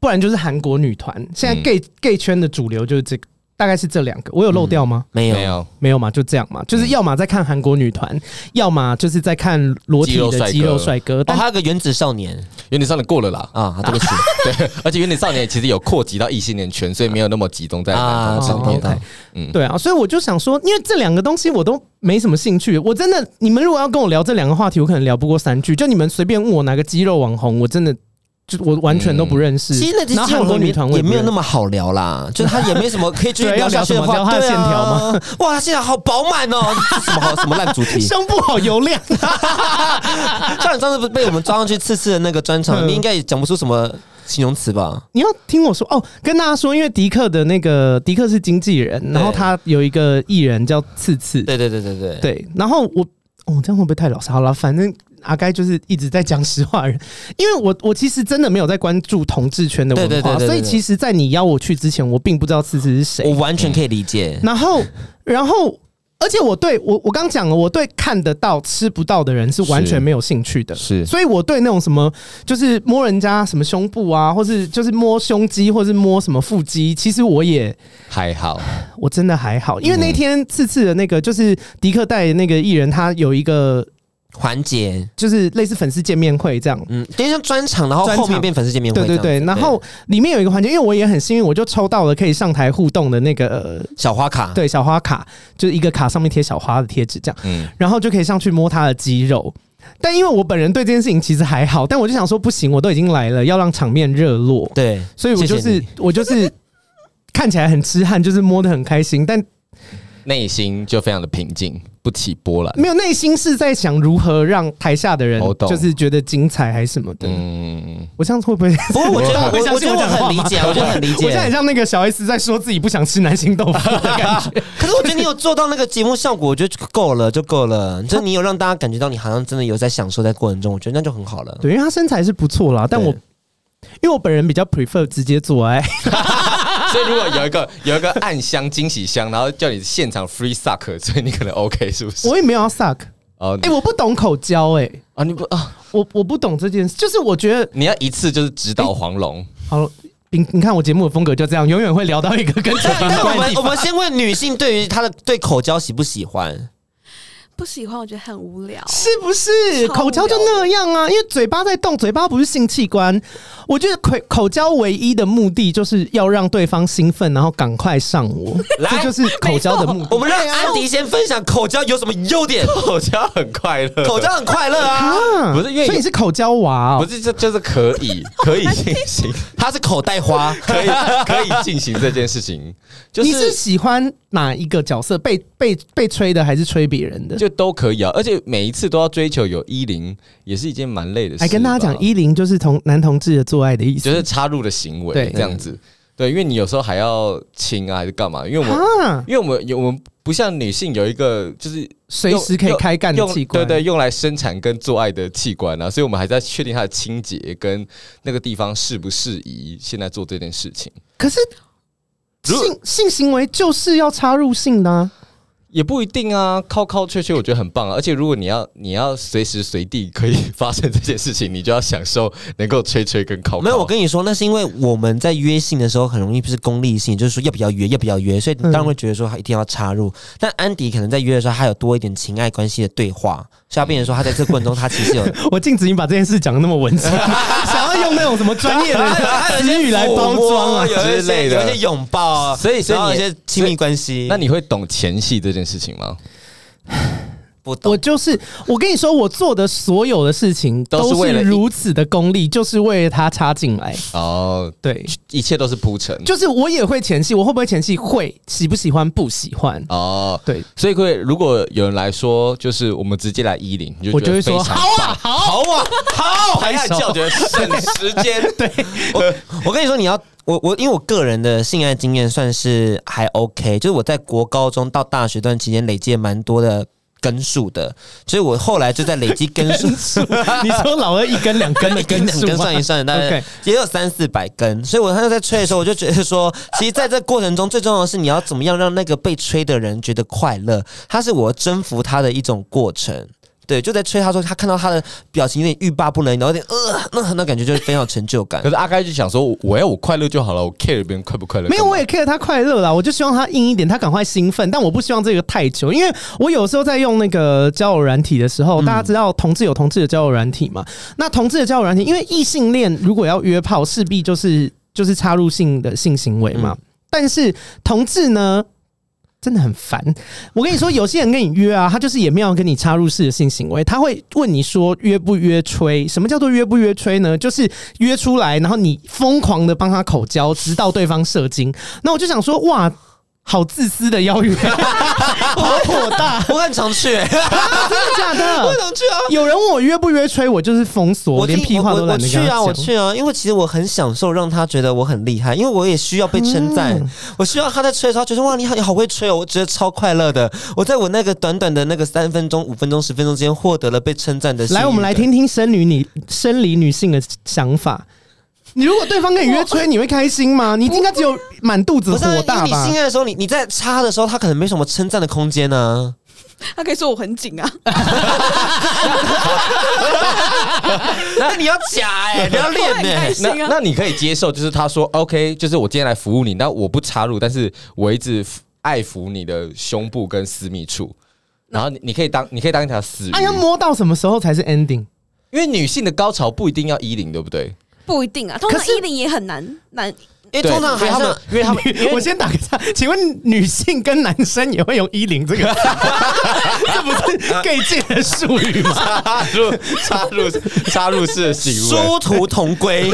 不然就是韩国女团，现在 gay gay 圈的主流就是这个。大概是这两个，我有漏掉吗？没有，没有，没有嘛，就这样嘛，就是要么在看韩国女团，要么就是在看裸体的肌肉帅哥。哦，还有个原子少年，原子少年过了啦。啊，对不起，<laughs> 对，而且原子少年其实有扩及到异性恋圈，所以没有那么集中在男同身边。嗯，对啊，所以我就想说，因为这两个东西我都没什么兴趣，我真的，你们如果要跟我聊这两个话题，我可能聊不过三句。就你们随便问我哪个肌肉网红，我真的。就我完全都不认识，其实那些韩国女团也没有那么好聊啦，就她也没没什么可以继续 <laughs> 聊下去的话，聊他的线条吗？哇，她线条好饱满哦，<laughs> 什么好什么烂主题，胸部好油亮。<laughs> 像你上次不是被我们抓上去刺刺的那个专场，你应该也讲不出什么形容词吧？你要听我说哦，跟大家说，因为迪克的那个迪克是经纪人，然后他有一个艺人叫刺刺，对对对对对对，然后我哦，这样会不会太老实？好了，反正。阿该就是一直在讲实话人，因为我我其实真的没有在关注同志圈的文化，所以其实，在你邀我去之前，我并不知道次次是谁。我完全可以理解。然后，然后，而且我对我我刚讲了，我对看得到吃不到的人是完全没有兴趣的。是，所以我对那种什么就是摸人家什么胸部啊，或是就是摸胸肌，或是摸什么腹肌，其实我也还好，我真的还好。因为那天次次的那个就是迪克带的那个艺人，他有一个。环节。就是类似粉丝见面会这样，嗯，等于像专场，然后后面变粉丝见面会，对对对。然后里面有一个环节，因为我也很幸运，我就抽到了可以上台互动的那个小花卡，对，小花卡就是一个卡上面贴小花的贴纸这样，嗯，然后就可以上去摸他的肌肉。但因为我本人对这件事情其实还好，但我就想说不行，我都已经来了，要让场面热络。对，所以我就是我就是看起来很痴汉，就是摸得很开心，但内心就非常的平静，不起波澜。没有，内心是在想如何让台下的人就是觉得精彩还是什么的。嗯，我这样会不会？<laughs> 不过我觉得我我觉得我很理解，我觉得很理解。我现在很像那个小 S 在说自己不想吃南星豆腐的感觉。<laughs> 可是我觉得你有做到那个节目效果，我觉得够了，就够了。就你有让大家感觉到你好像真的有在享受在过程中，我觉得那就很好了。对，因为他身材是不错啦，但我因为我本人比较 prefer 直接做爱。<laughs> 所以如果有一个有一个暗箱惊喜箱，然后叫你现场 free suck，所以你可能 OK 是不是？我也没有要 suck 哦，哎，我不懂口交哎啊，你不啊，我我不懂这件事，就是我觉得你要一次就是直捣黄龙。好，你你看我节目的风格就这样，永远会聊到一个跟这个。我们我们先问女性对于她的对口交喜不喜欢？不喜欢，我觉得很无聊，是不是？口交就那样啊，因为嘴巴在动，嘴巴不是性器官。我觉得口口交唯一的目的就是要让对方兴奋，然后赶快上我，这就是口交的目的。我们让安迪先分享口交有什么优点？口交很快乐，口交很快乐啊，不是因为所以你是口交娃，不是这就是可以可以进行，<laughs> 他是口袋花，可以可以进行这件事情。你是喜欢哪一个角色？被被被吹的，还是吹别人的？就都可以啊，而且每一次都要追求有一零，也是一件蛮累的事。来跟大家讲，一零就是同男同志的做爱的意思，就是插入的行为，这样子。对，因为你有时候还要亲啊，还是干嘛？因为我们，因为我们有我们不像女性有一个就是随时可以开干的器官，对对，用来生产跟做爱的器官啊，所以我们还在确定它的清洁跟那个地方适不适宜现在做这件事情。可是性性行为就是要插入性的啊。也不一定啊，靠靠吹吹，我觉得很棒啊。而且如果你要你要随时随地可以发生这件事情，你就要享受能够吹吹跟靠。没有，我跟你说，那是因为我们在约性的时候很容易不是功利性，就是说要不要约，要不要约，所以你当然会觉得说他一定要插入。但安迪可能在约的时候，他有多一点情爱关系的对话，所以他变成说他在这个过程中，他其实有 <laughs> 我禁止你把这件事讲的那么文静，<laughs> 想要用那种什么专业的词语来包装啊之类的，有一些拥抱啊，所以所以有一些亲密关系。那你会懂前戏这件？事情吗？<laughs> 我就是我跟你说，我做的所有的事情都是如此的功利，就是为了他插进来。哦，对，一切都是铺陈。就是我也会前戏，我会不会前戏？会，喜不喜欢？不喜欢。哦，对，所以会如果有人来说，就是我们直接来一零，我就会说好啊，好，好啊，好，<laughs> 还是叫觉得省时间。<laughs> 对，我我跟你说，你要。我我因为我个人的性爱经验算是还 OK，就是我在国高中到大学段期间累积了蛮多的根数的，所以我后来就在累积根数。<laughs> 你说老二一根两根的根数，根算一算，大概也有三四百根。所以我他在吹的时候，我就觉得说，其实在这过程中最重要的是你要怎么样让那个被吹的人觉得快乐，它是我征服他的一种过程。对，就在吹。他说他看到他的表情有点欲罢不能，然后有点呃，那那感觉就是非常有成就感。可是阿开就想说，我要我快乐就好了，我 care 别人快不快乐？没有，我也 care 他快乐啦。我就希望他硬一点，他赶快兴奋。但我不希望这个太久，因为我有时候在用那个交友软体的时候，大家知道同志有同志的交友软体嘛？那同志的交友软体，因为异性恋如果要约炮，势必就是就是插入性的性行为嘛。但是同志呢？真的很烦。我跟你说，有些人跟你约啊，他就是也没有跟你插入式的性行为，他会问你说约不约吹？什么叫做约不约吹呢？就是约出来，然后你疯狂的帮他口交，直到对方射精。那我就想说，哇。好自私的邀约，<laughs> 好火大！我很常去，欸，真的假的？<laughs> 我很常去啊！有人问我约不约吹，我就是封锁，我连屁话都懒得讲。我去啊，我去啊！因为其实我很享受让他觉得我很厉害，因为我也需要被称赞。嗯、我需要他在吹的时候觉得哇，你好，你好会吹哦！我觉得超快乐的。我在我那个短短的那个三分钟、五分钟、十分钟之间，获得了被称赞的。来，我们来听听生理女生理女性的想法。你如果对方跟你约吹，你会开心吗？你应该只有满肚子火大吧？你性爱的时候，你你在插的时候，他可能没什么称赞的空间呢。他可以说我很紧啊。那你要假哎、欸，你要练呢、欸。那那你可以接受，就是他说 OK，就是我今天来服务你，那我不插入，但是我一直爱抚你的胸部跟私密处，然后你你可以当你可以当一条死鱼。哎、啊，要摸到什么时候才是 ending？因为女性的高潮不一定要衣领，对不对？不一定啊，通常一零也很难难因为通常还是他们，<laughs> 因为他们，<laughs> 我先打个岔，请问女性跟男生也会用衣领这个？这不是 gay 界的术语吗？<laughs> 插入插入插入式的行为，殊途同归。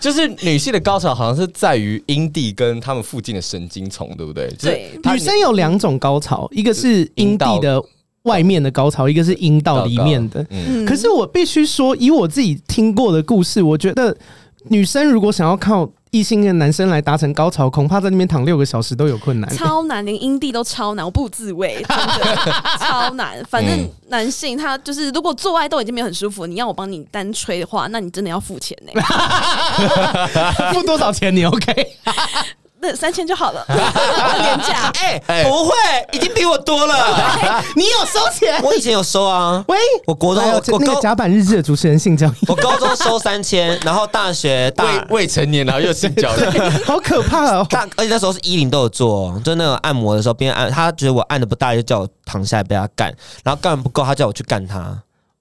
就是女性的高潮好像是在于阴蒂跟他们附近的神经丛，对不对？对，女生有两种高潮，一个是阴蒂的外面的高潮，一个是阴道里面的。嗯，可是我必须说，以我自己听过的故事，我觉得女生如果想要靠。异性的男生来达成高潮，恐怕在那边躺六个小时都有困难，超难，连阴蒂都超难，我不自慰，<laughs> 真的超难。反正男性他就是，如果做爱都已经没有很舒服，你要我帮你单吹的话，那你真的要付钱呢、欸。<laughs> 付多少钱你 OK？<laughs> 那三千就好了，<laughs> 廉价。哎，不会，已经比我多了。<laughs> 你有收钱？我以前有收啊。喂，我国中我那个甲板日志的主持人性交易，<laughs> 我高中收三千，然后大学大未未成年，然后又性交易，好可怕哦。大而且那时候是衣领都有做，就那种按摩的时候边按，他觉得我按的不大，就叫我躺下来被他干，然后干完不够，他叫我去干他。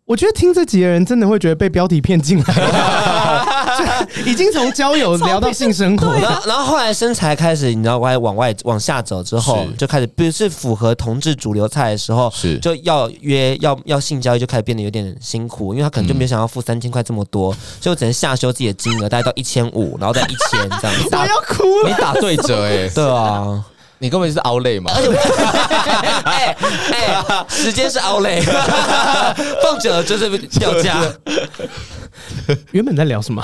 我觉得听这集的人真的会觉得被标题骗进来，<laughs> 已经从交友聊到性生活，然后然后后来身材开始，你知道，外往外往下走之后，就开始不是符合同志主流菜的时候，是。就要约要要性交易，就开始变得有点辛苦，因为他可能就没想要付三千块这么多，所以我只能下修自己的金额，大概到一千五，然后再一千这样子。我要哭了，你打对折哎，<laughs> 对啊。你根本就是凹累嘛？<laughs> 哎哎，时间是凹累，<laughs> 放久了就是掉价。原本在聊什么？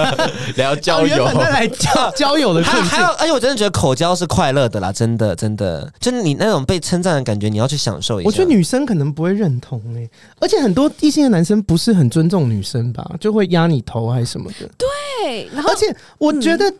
<laughs> 聊交友。原本在来交交友的。还还有，而且我真的觉得口交是快乐的啦，真的真的，就是你那种被称赞的感觉，你要去享受一下。我觉得女生可能不会认同哎、欸，而且很多异性的男生不是很尊重女生吧，就会压你头还是什么的。对，然后而且我觉得。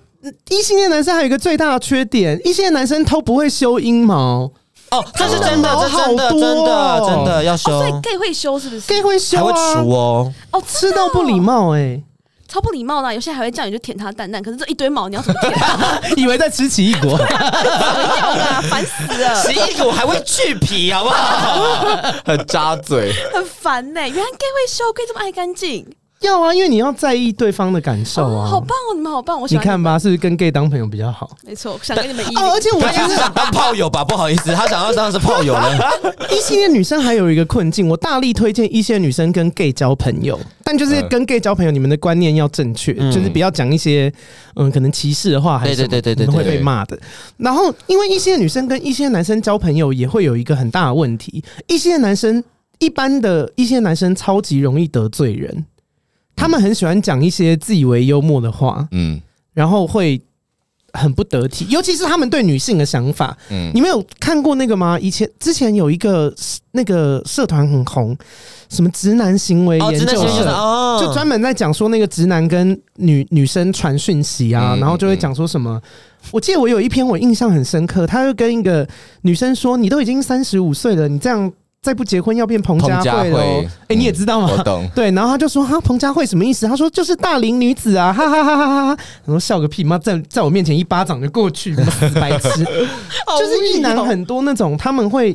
异性恋男生还有一个最大的缺点，异性恋男生都不会修阴毛哦，这是真的，这真的，真的，真的要修。所以 gay 会修是不是？gay 会修啊，还会除哦。哦，吃到不礼貌哎，超不礼貌的。有些还会叫你去舔他蛋蛋，可是这一堆毛你要怎么舔？<laughs> 以为在吃奇异果，<laughs> 烦死了！奇异果还会去皮，好不好？<laughs> 很扎嘴，很烦呢。原来 gay 会修，gay 这么爱干净。要啊，因为你要在意对方的感受啊！好棒哦，你们好棒！我喜欢你看吧，是不是跟 gay 当朋友比较好？没错，想跟你们一哦，而且我也是想当炮友吧，不好意思，他想要当是炮友了。异性恋女生还有一个困境，我大力推荐异性恋女生跟 gay 交朋友，但就是跟 gay 交朋友，你们的观念要正确，就是不要讲一些嗯可能歧视的话，还是对对对对对会被骂的。然后，因为异性恋女生跟异性恋男生交朋友也会有一个很大的问题，异性恋男生一般的一些男生超级容易得罪人。他们很喜欢讲一些自以为幽默的话，嗯，然后会很不得体，尤其是他们对女性的想法，嗯，你们有看过那个吗？以前之前有一个那个社团很红，什么直男行为研究社，就专门在讲说那个直男跟女女生传讯息啊，然后就会讲说什么。我记得我有一篇我印象很深刻，他就跟一个女生说：“你都已经三十五岁了，你这样。”再不结婚要变彭佳慧了，哎、欸，你也知道吗？我懂。<laughs> 对，然后他就说：“哈，彭佳慧什么意思？”他说：“就是大龄女子啊，哈哈哈哈哈哈。”然后笑个屁，妈在在我面前一巴掌就过去，死白痴。<laughs> <laughs> 就是异男很多那种，他们会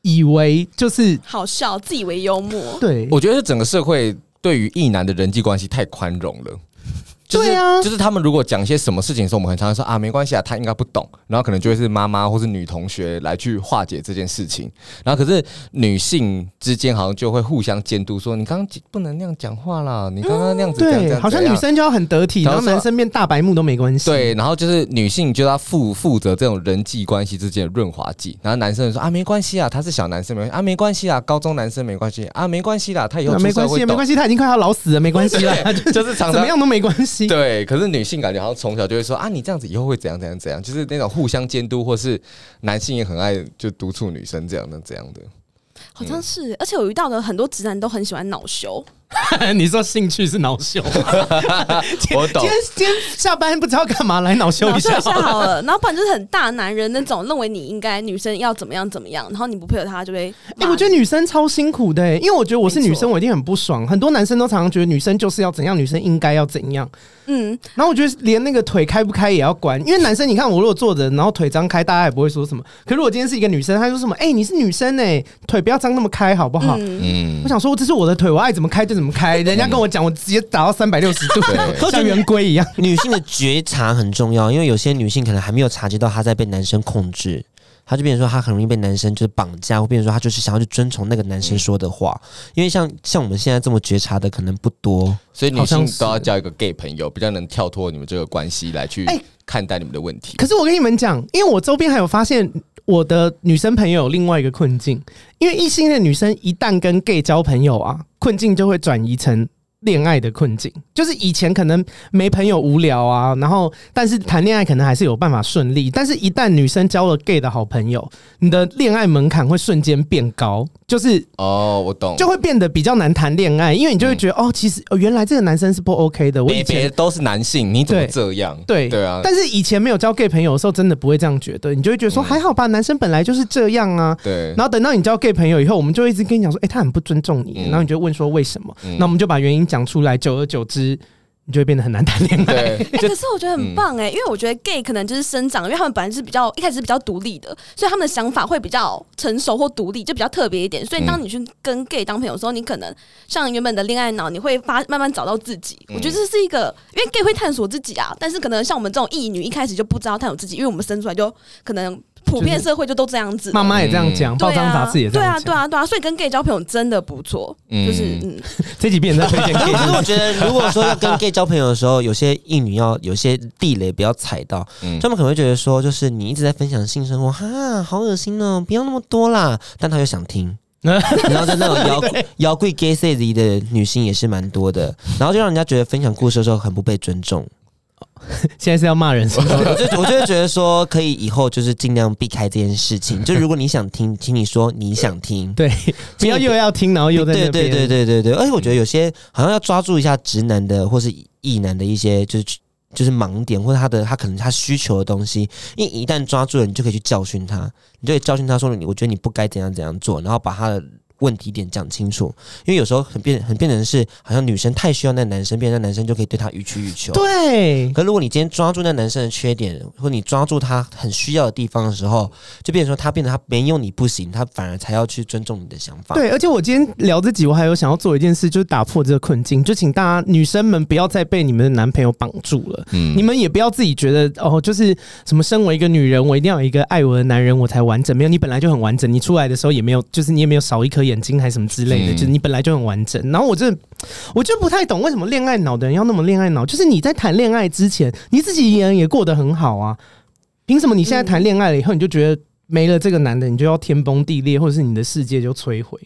以为就是好笑，自以为幽默。对，我觉得整个社会对于异男的人际关系太宽容了。就是、对啊，就是他们如果讲一些什么事情的时候，我们很常常说啊，没关系啊，他应该不懂，然后可能就会是妈妈或是女同学来去化解这件事情。然后可是女性之间好像就会互相监督，说你刚刚不能那样讲话啦，你刚刚那样子对，好像女生就要很得体，然后男生变大白目都没关系。对，然后就是女性就要负负责这种人际关系之间的润滑剂，然后男生就说啊，没关系啊，他是小男生没关系啊，没关系啊，高中男生没关系啊，没关系啦，他以后没关系，没关系，他已经快要老死了，没关系啦，<laughs> 就是常常怎么样都没关系。对，可是女性感觉好像从小就会说啊，你这样子以后会怎样怎样怎样，就是那种互相监督，或是男性也很爱就督促女生这样的这样的，好像是。而且我遇到的很多直男都很喜欢恼羞。<laughs> 你说兴趣是恼羞？<laughs> 我懂。今天今天下班不知道干嘛，来恼羞一下好了。然后不然就是很大男人那种，认为你应该女生要怎么样怎么样，然后你不配合他就会。哎，我觉得女生超辛苦的，因为我觉得我是女生，我一定很不爽。很多男生都常常觉得女生就是要怎样，女生应该要怎样。嗯，然后我觉得连那个腿开不开也要管，因为男生你看我如果坐着，然后腿张开，大家也不会说什么。可是如果今天是一个女生，她说什么？哎，你是女生哎，腿不要张那么开好不好？嗯，我想说这是我的腿，我爱怎么开就怎么。怎么开，人家跟我讲，我直接打到三百六十度，<laughs> 像圆规一样。女性的觉察很重要，因为有些女性可能还没有察觉到她在被男生控制。他就变成说，他很容易被男生就是绑架，或变成说他就是想要去遵从那个男生说的话。嗯、因为像像我们现在这么觉察的可能不多，所以女性都要交一个 gay 朋友，比较能跳脱你们这个关系来去看待你们的问题。可是我跟你们讲，因为我周边还有发现，我的女生朋友有另外一个困境，因为异性的女生一旦跟 gay 交朋友啊，困境就会转移成。恋爱的困境，就是以前可能没朋友无聊啊，然后但是谈恋爱可能还是有办法顺利，但是一旦女生交了 gay 的好朋友，你的恋爱门槛会瞬间变高，就是哦，我懂，就会变得比较难谈恋爱，因为你就会觉得、嗯、哦，其实哦，原来这个男生是不 OK 的，我以前都是男性，你怎么这样？对对啊，但是以前没有交 gay 朋友的时候，真的不会这样觉得，你就会觉得说、嗯、还好吧，男生本来就是这样啊。对，然后等到你交 gay 朋友以后，我们就一直跟你讲说，哎、欸，他很不尊重你，嗯、然后你就问说为什么？那、嗯、我们就把原因讲出来，久而久之，你就会变得很难谈恋爱。<laughs> 可是我觉得很棒哎、欸，因为我觉得 gay 可能就是生长，因为他们本来是比较一开始是比较独立的，所以他们的想法会比较成熟或独立，就比较特别一点。所以当你去跟 gay 当朋友的时候，你可能像原本的恋爱脑，你会发慢慢找到自己。我觉得这是一个，因为 gay 会探索自己啊，但是可能像我们这种异女，一开始就不知道探索自己，因为我们生出来就可能。普遍社会就都这样子，妈妈也这样讲，报章杂志也这样讲，对啊，对啊，对啊，所以跟 gay 交朋友真的不错，就是嗯，这几遍在推荐 <laughs> gay。可是我觉得，如果说要跟 gay 交朋友的时候，有些异女要有些地雷不要踩到，他们可能会觉得说，就是你一直在分享性生活，哈，好恶心哦，不要那么多啦。但他又想听，<laughs> 然后在那种摇 <laughs> 摇柜 gay 里的女性也是蛮多的，然后就让人家觉得分享故事的时候很不被尊重。<laughs> 现在是要骂人是吗？<laughs> 我就我就会觉得说，可以以后就是尽量避开这件事情。就如果你想听，<laughs> 请你说你想听，对，不要又要听，然后又在那边。对对对对对，而且我觉得有些好像要抓住一下直男的或是异男的一些就是就是盲点，或者他的他可能他需求的东西。因为一旦抓住了，你就可以去教训他，你就可以教训他说，你我觉得你不该怎样怎样做，然后把他的。问题点讲清楚，因为有时候很变很变成是，好像女生太需要那男生，变成那男生就可以对她予取予求。对。可如果你今天抓住那男生的缺点，或你抓住他很需要的地方的时候，就变成说他变得他没有你不行，他反而才要去尊重你的想法。对。而且我今天聊这集，我还有想要做一件事，就是打破这个困境，就请大家女生们不要再被你们的男朋友绑住了。嗯。你们也不要自己觉得哦，就是什么身为一个女人，我一定要有一个爱我的男人，我才完整。没有，你本来就很完整，你出来的时候也没有，就是你也没有少一颗眼。眼睛还是什么之类的，就是你本来就很完整。然后我这，我就不太懂为什么恋爱脑的人要那么恋爱脑。就是你在谈恋爱之前，你自己人也过得很好啊，凭什么你现在谈恋爱了以后，你就觉得没了这个男的，你就要天崩地裂，或者是你的世界就摧毁？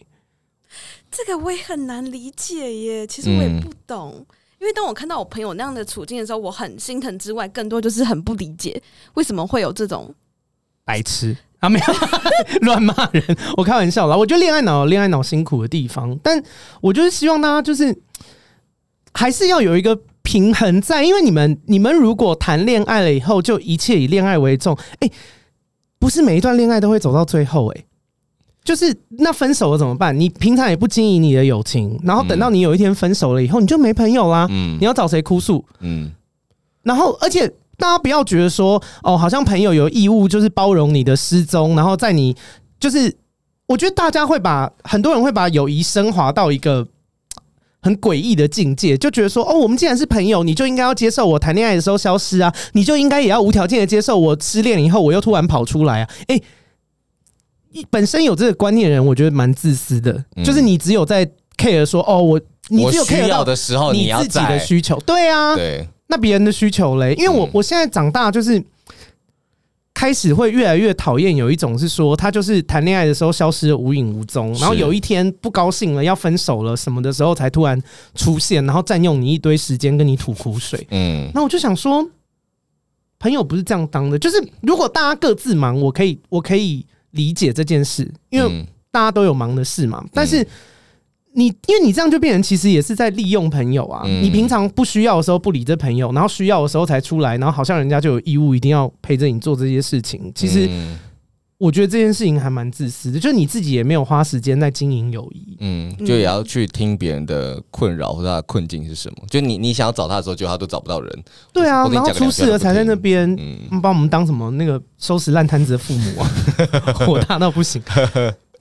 这个我也很难理解耶。其实我也不懂，因为当我看到我朋友那样的处境的时候，我很心疼之外，更多就是很不理解为什么会有这种白痴。啊，没有 <laughs> 乱骂人，我开玩笑啦。我觉得恋爱脑有恋爱脑辛苦的地方，但我就是希望大家就是还是要有一个平衡在，因为你们你们如果谈恋爱了以后就一切以恋爱为重，哎，不是每一段恋爱都会走到最后，哎，就是那分手了怎么办？你平常也不经营你的友情，然后等到你有一天分手了以后，你就没朋友啦，嗯，你要找谁哭诉？嗯，然后而且。大家不要觉得说哦，好像朋友有义务就是包容你的失踪，然后在你就是，我觉得大家会把很多人会把友谊升华到一个很诡异的境界，就觉得说哦，我们既然是朋友，你就应该要接受我谈恋爱的时候消失啊，你就应该也要无条件的接受我失恋以后我又突然跑出来啊，诶，本身有这个观念的人，我觉得蛮自私的，就是你只有在 care 说哦，我你只有 care 到的时候你自己的需求，对啊，对。那别人的需求嘞？因为我我现在长大，就是开始会越来越讨厌有一种是说，他就是谈恋爱的时候消失得无影无踪，然后有一天不高兴了要分手了什么的时候才突然出现，然后占用你一堆时间跟你吐苦水。嗯，那我就想说，朋友不是这样当的。就是如果大家各自忙，我可以我可以理解这件事，因为大家都有忙的事嘛。但是。你因为你这样就变成其实也是在利用朋友啊！你平常不需要的时候不理这朋友，然后需要的时候才出来，然后好像人家就有义务一定要陪着你做这些事情。其实我觉得这件事情还蛮自私的，就是你自己也没有花时间在经营友谊，嗯，就也要去听别人的困扰或者他的困境是什么。就你你想要找他的时候，就他都找不到人。对啊，然后出事了才在那边，嗯，把我们当什么那个收拾烂摊子的父母啊，<laughs> 火大到不行。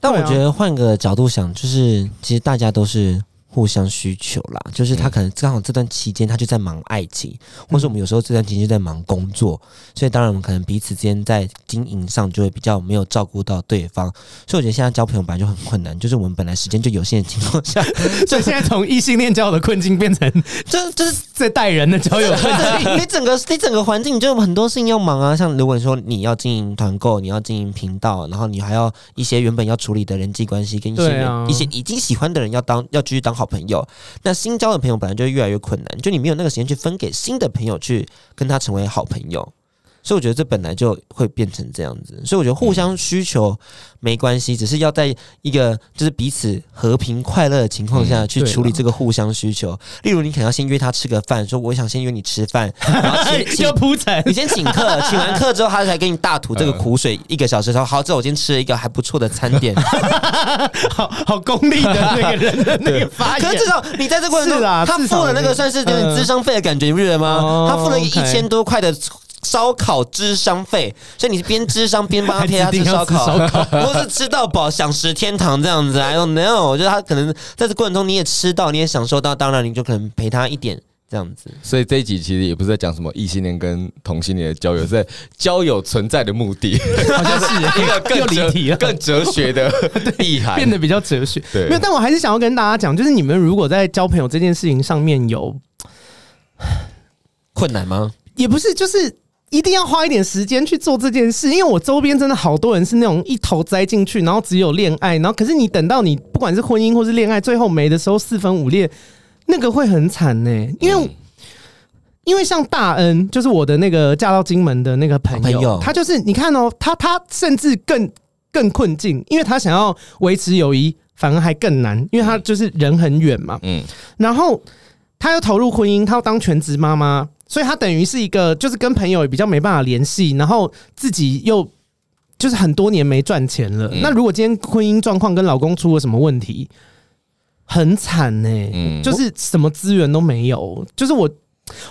但我觉得换个角度想，就是其实大家都是互相需求啦，就是他可能刚好这段期间他就在忙爱情，或者我们有时候这段期间就在忙工作，所以当然我们可能彼此之间在经营上就会比较没有照顾到对方，所以我觉得现在交朋友本来就很困难，就是我们本来时间就有限的情况下，<laughs> 所以现在从异性恋交友的困境变成 <laughs> 就就是在带人的交友困境，<laughs> 你整个你整个环境你就有很多事情要忙啊，像如果你说你要经营团购，你要经营频道，然后你还要一些原本要处理的人际关系跟一些、啊、一些已经喜欢的人要当要继续当好朋友，那新交的朋友本来就越来越困难，就你没有那个时间去分给新的朋友去跟他成为好朋友。所以我觉得这本来就会变成这样子，所以我觉得互相需求没关系，只是要在一个就是彼此和平快乐的情况下去处理这个互相需求。例如，你可能要先约他吃个饭，说我想先约你吃饭，<laughs> 然后请请铺陈，你先请客，请完客之后他才给你大吐这个苦水一个小时，说好，这我今天吃了一个还不错的餐点，<laughs> 好好功利的那个人的那个发言。可是至少你在这过程中，他付了那个算是有点智商费的感觉，你不觉得吗？他付了一千多块的。烧烤智商费，所以你是边智商边帮他 <laughs> 陪他吃烧烤，不 <laughs> 是吃到饱享食天堂这样子。I don't know，我觉得他可能在这过程中你也吃到，你也享受到，当然你就可能陪他一点这样子。所以这一集其实也不是在讲什么异性恋跟同性恋的交友，是在交友存在的目的，<laughs> 好像是一个更离题了、更哲学的厉害，变得比较哲学。对，没有，但我还是想要跟大家讲，就是你们如果在交朋友这件事情上面有困难吗？也不是，就是。一定要花一点时间去做这件事，因为我周边真的好多人是那种一头栽进去，然后只有恋爱，然后可是你等到你不管是婚姻或是恋爱，最后没的时候四分五裂，那个会很惨呢。因为因为像大恩，就是我的那个嫁到金门的那个朋友，他就是你看哦，他他甚至更更困境，因为他想要维持友谊，反而还更难，因为他就是人很远嘛，嗯，然后他又投入婚姻，他要当全职妈妈。所以他等于是一个，就是跟朋友也比较没办法联系，然后自己又就是很多年没赚钱了。那如果今天婚姻状况跟老公出了什么问题，很惨呢、欸，就是什么资源都没有。就是我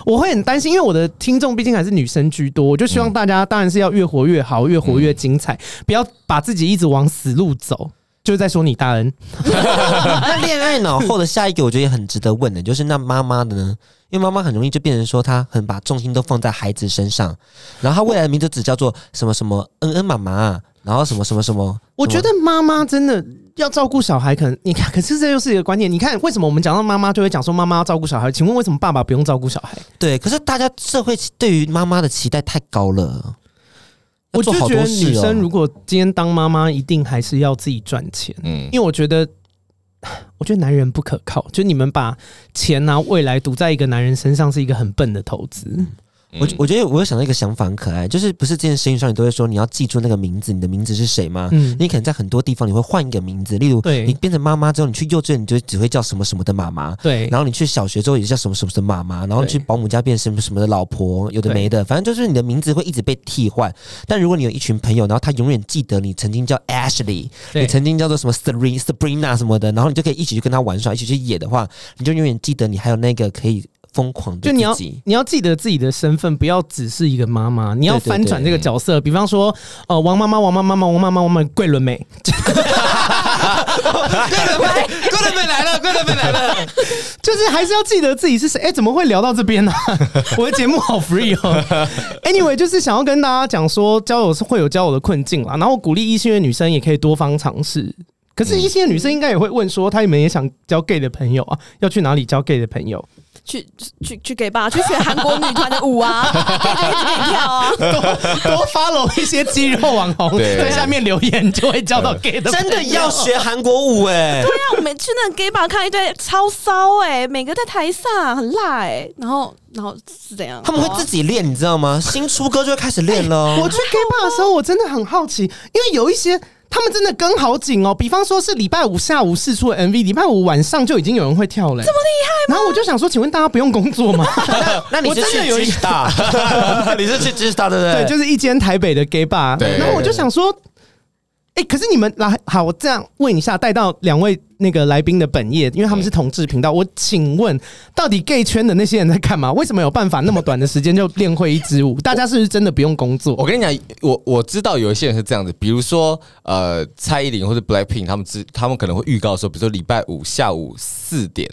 我会很担心，因为我的听众毕竟还是女生居多，我就希望大家当然是要越活越好，越活越精彩，不要把自己一直往死路走。就是在说你大恩。那恋爱脑后的下一个，我觉得也很值得问的，就是那妈妈的呢？因为妈妈很容易就变成说，她很把重心都放在孩子身上，然后她未来的名字只叫做什么什么恩恩妈妈，然后什么什么什么。我觉得妈妈真的要照顾小孩，可能你看，可是这又是一个观念。你看，为什么我们讲到妈妈就会讲说妈妈要照顾小孩？请问为什么爸爸不用照顾小孩？对，可是大家社会对于妈妈的期待太高了。我就觉得女生如果今天当妈妈，一定还是要自己赚钱。嗯，因为我觉得，我觉得男人不可靠。就你们把钱啊、未来赌在一个男人身上，是一个很笨的投资。我我觉得我有想到一个想法很可爱，就是不是这件事情上你都会说你要记住那个名字，你的名字是谁吗？嗯，你可能在很多地方你会换一个名字，例如你变成妈妈之后，你去幼稚园你就只会叫什么什么的妈妈，对，然后你去小学之后也叫什么什么的妈妈，然后你去保姆家变什么什么的老婆，有的没的，反正就是你的名字会一直被替换。但如果你有一群朋友，然后他永远记得你曾经叫 Ashley，你曾经叫做什么 Sabrina Sabrina 什么的，然后你就可以一起去跟他玩耍，一起去野的话，你就永远记得你还有那个可以。疯狂的，就你要你要记得自己的身份，不要只是一个妈妈，你要翻转这个角色。比方说，呃，王妈妈，王妈妈妈，王妈妈，王妈妈，桂纶镁，<laughs> 桂纶镁，桂纶镁来了，桂纶镁来了，就是还是要记得自己是谁。哎、欸，怎么会聊到这边呢、啊？<laughs> 我的节目好 free 哦。Anyway，就是想要跟大家讲说，交友是会有交友的困境啦，然后鼓励异性的女生也可以多方尝试。可是，异性的女生应该也会问说，她们也想交 gay 的朋友啊，要去哪里交 gay 的朋友？去去去给吧，去学韩国女团的舞啊，可以就一直给你跳啊，多多 follow 一些肌肉网红，在下面留言就会交到 gay 的。真的要学韩国舞哎、欸？对啊，我们去那个 gay 吧看一堆超骚哎、欸，每个在台上很辣哎、欸，然后然后是怎样？他们会自己练，你知道吗？新出歌就会开始练了、欸。我去 gay 吧的时候，我真的很好奇，因为有一些。他们真的跟好紧哦，比方说是礼拜五下午试出的 MV，礼拜五晚上就已经有人会跳了，这么厉害吗？然后我就想说，请问大家不用工作吗？<laughs> 那你是去 G <laughs> Star？你是去 G Star 对不对？对，就是一间台北的 gay bar。然后我就想说，哎、欸，可是你们来好，我这样问一下，带到两位那个来宾的本业，因为他们是同志频道，我请问，到底 gay 圈的那些人在干嘛？为什么有办法那么短的时间就练会一支舞？大家是不是真的不用工作？我跟你讲，我我知道有一些人是这样子，比如说呃，蔡依林或者 Blackpink，他们知他们可能会预告说，比如说礼拜五下午四点。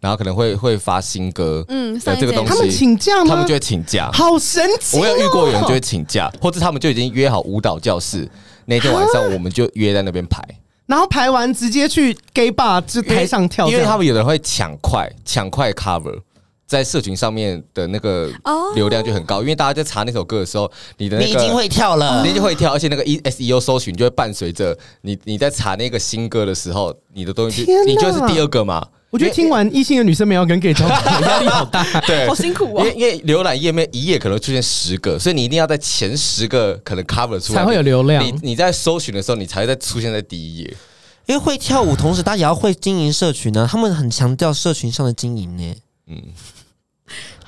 然后可能会会发新歌，嗯，这个东西，他们请假吗？他们就会请假，好神奇、哦！我有遇过有人就会请假，或者他们就已经约好舞蹈教室，那天晚上我们就约在那边排，然后排完直接去 gay bar 就台上跳，因为他们有人会抢快抢快 cover，在社群上面的那个流量就很高，因为大家在查那首歌的时候，你的、那个、你已经会跳了，你已经会跳，而且那个 E S E O 搜寻就会伴随着你你在查那个新歌的时候，你的东西就你就是第二个嘛。我觉得听完异性的女生没有跟 gay 交往，压力好大，<laughs> 对，好辛苦哦。因为因为浏览页面一页可能出现十个，所以你一定要在前十个可能 cover 出来才会有流量。你你在搜寻的时候，你才会再出现在第一页。因为会跳舞，同时大家也要会经营社群呢。他们很强调社群上的经营呢。嗯，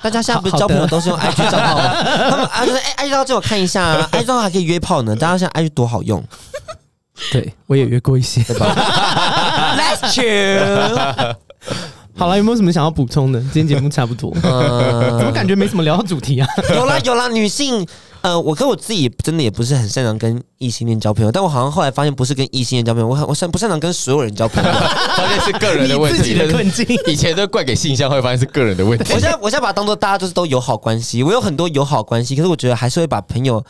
大家现在不是交朋友都是用 <laughs> IG 账号吗？他们啊，就是哎，IG 账号借我看一下啊，IG <laughs> 账号还可以约炮呢。大家现在 IG 多好用。对，我也约过一些，对吧？Let's chill。好了，有没有什么想要补充的？今天节目差不多，<laughs> 呃，怎么感觉没什么聊到主题啊？<laughs> 有啦有啦，女性，呃，我跟我自己真的也不是很擅长跟异性恋交朋友，但我好像后来发现不是跟异性恋交朋友，我很我擅不擅长跟所有人交朋友，<laughs> 发现是个人的问题，自己的困境。以前都怪给性向，后来发现是个人的问题。我现在我现在把它当做大家就是都友好关系，我有很多友好关系，可是我觉得还是会把朋友。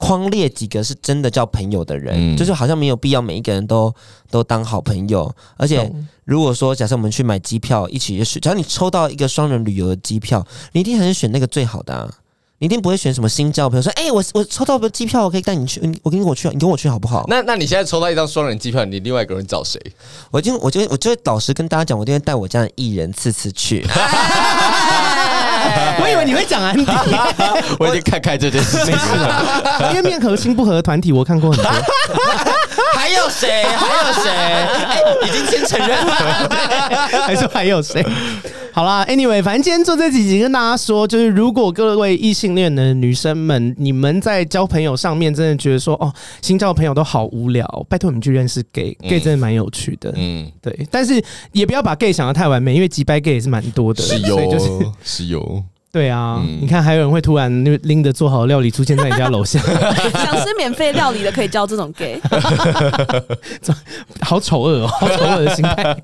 框列几个是真的叫朋友的人，嗯、就是好像没有必要每一个人都都当好朋友。而且如果说假设我们去买机票一起去，只要你抽到一个双人旅游的机票，你一定还是选那个最好的啊，你一定不会选什么新交朋友说，哎、欸，我我抽到个机票，我可以带你去，我跟我去，你跟我去好不好？那那你现在抽到一张双人机票，你另外一个人找谁？我就我就我就会老实跟大家讲，我就会带我家的艺人次次去。<laughs> 我以为你会讲安迪，<laughs> 我已经看开这件事情了。<laughs> 因为面和心不合的团体，我看过很多。还有谁？<laughs> 还有谁？哎，已经先承认了，<laughs> 还说还有谁？好啦，Anyway，反正今天做这几集跟大家说，就是如果各位异性恋的女生们，你们在交朋友上面真的觉得说，哦，新交的朋友都好无聊，拜托你们去认识 gay，gay、嗯、真的蛮有趣的。嗯，对，但是也不要把 gay 想的太完美，因为击败 gay 也是蛮多的，是有，就是是有。对啊，嗯、你看还有人会突然 <laughs> 拎着做好的料理出现在你家楼下，<laughs> 想吃免费料理的可以交这种 gay，<laughs> 好丑恶哦，好丑恶的心态。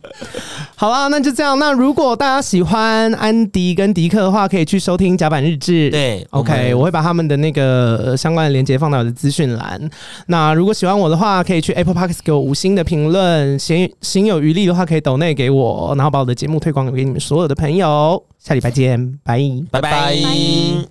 好啦，那就这样。那如果大家喜欢安迪跟迪克的话，可以去收听甲板日志。对，OK，我会把他们的那个相关的链接放到我的资讯栏。那如果喜欢我的话，可以去 Apple Podcast 给我五星的评论，行行有余力的话，可以抖内给我，然后把我的节目推广给你们所有的朋友。下礼拜见，拜拜拜。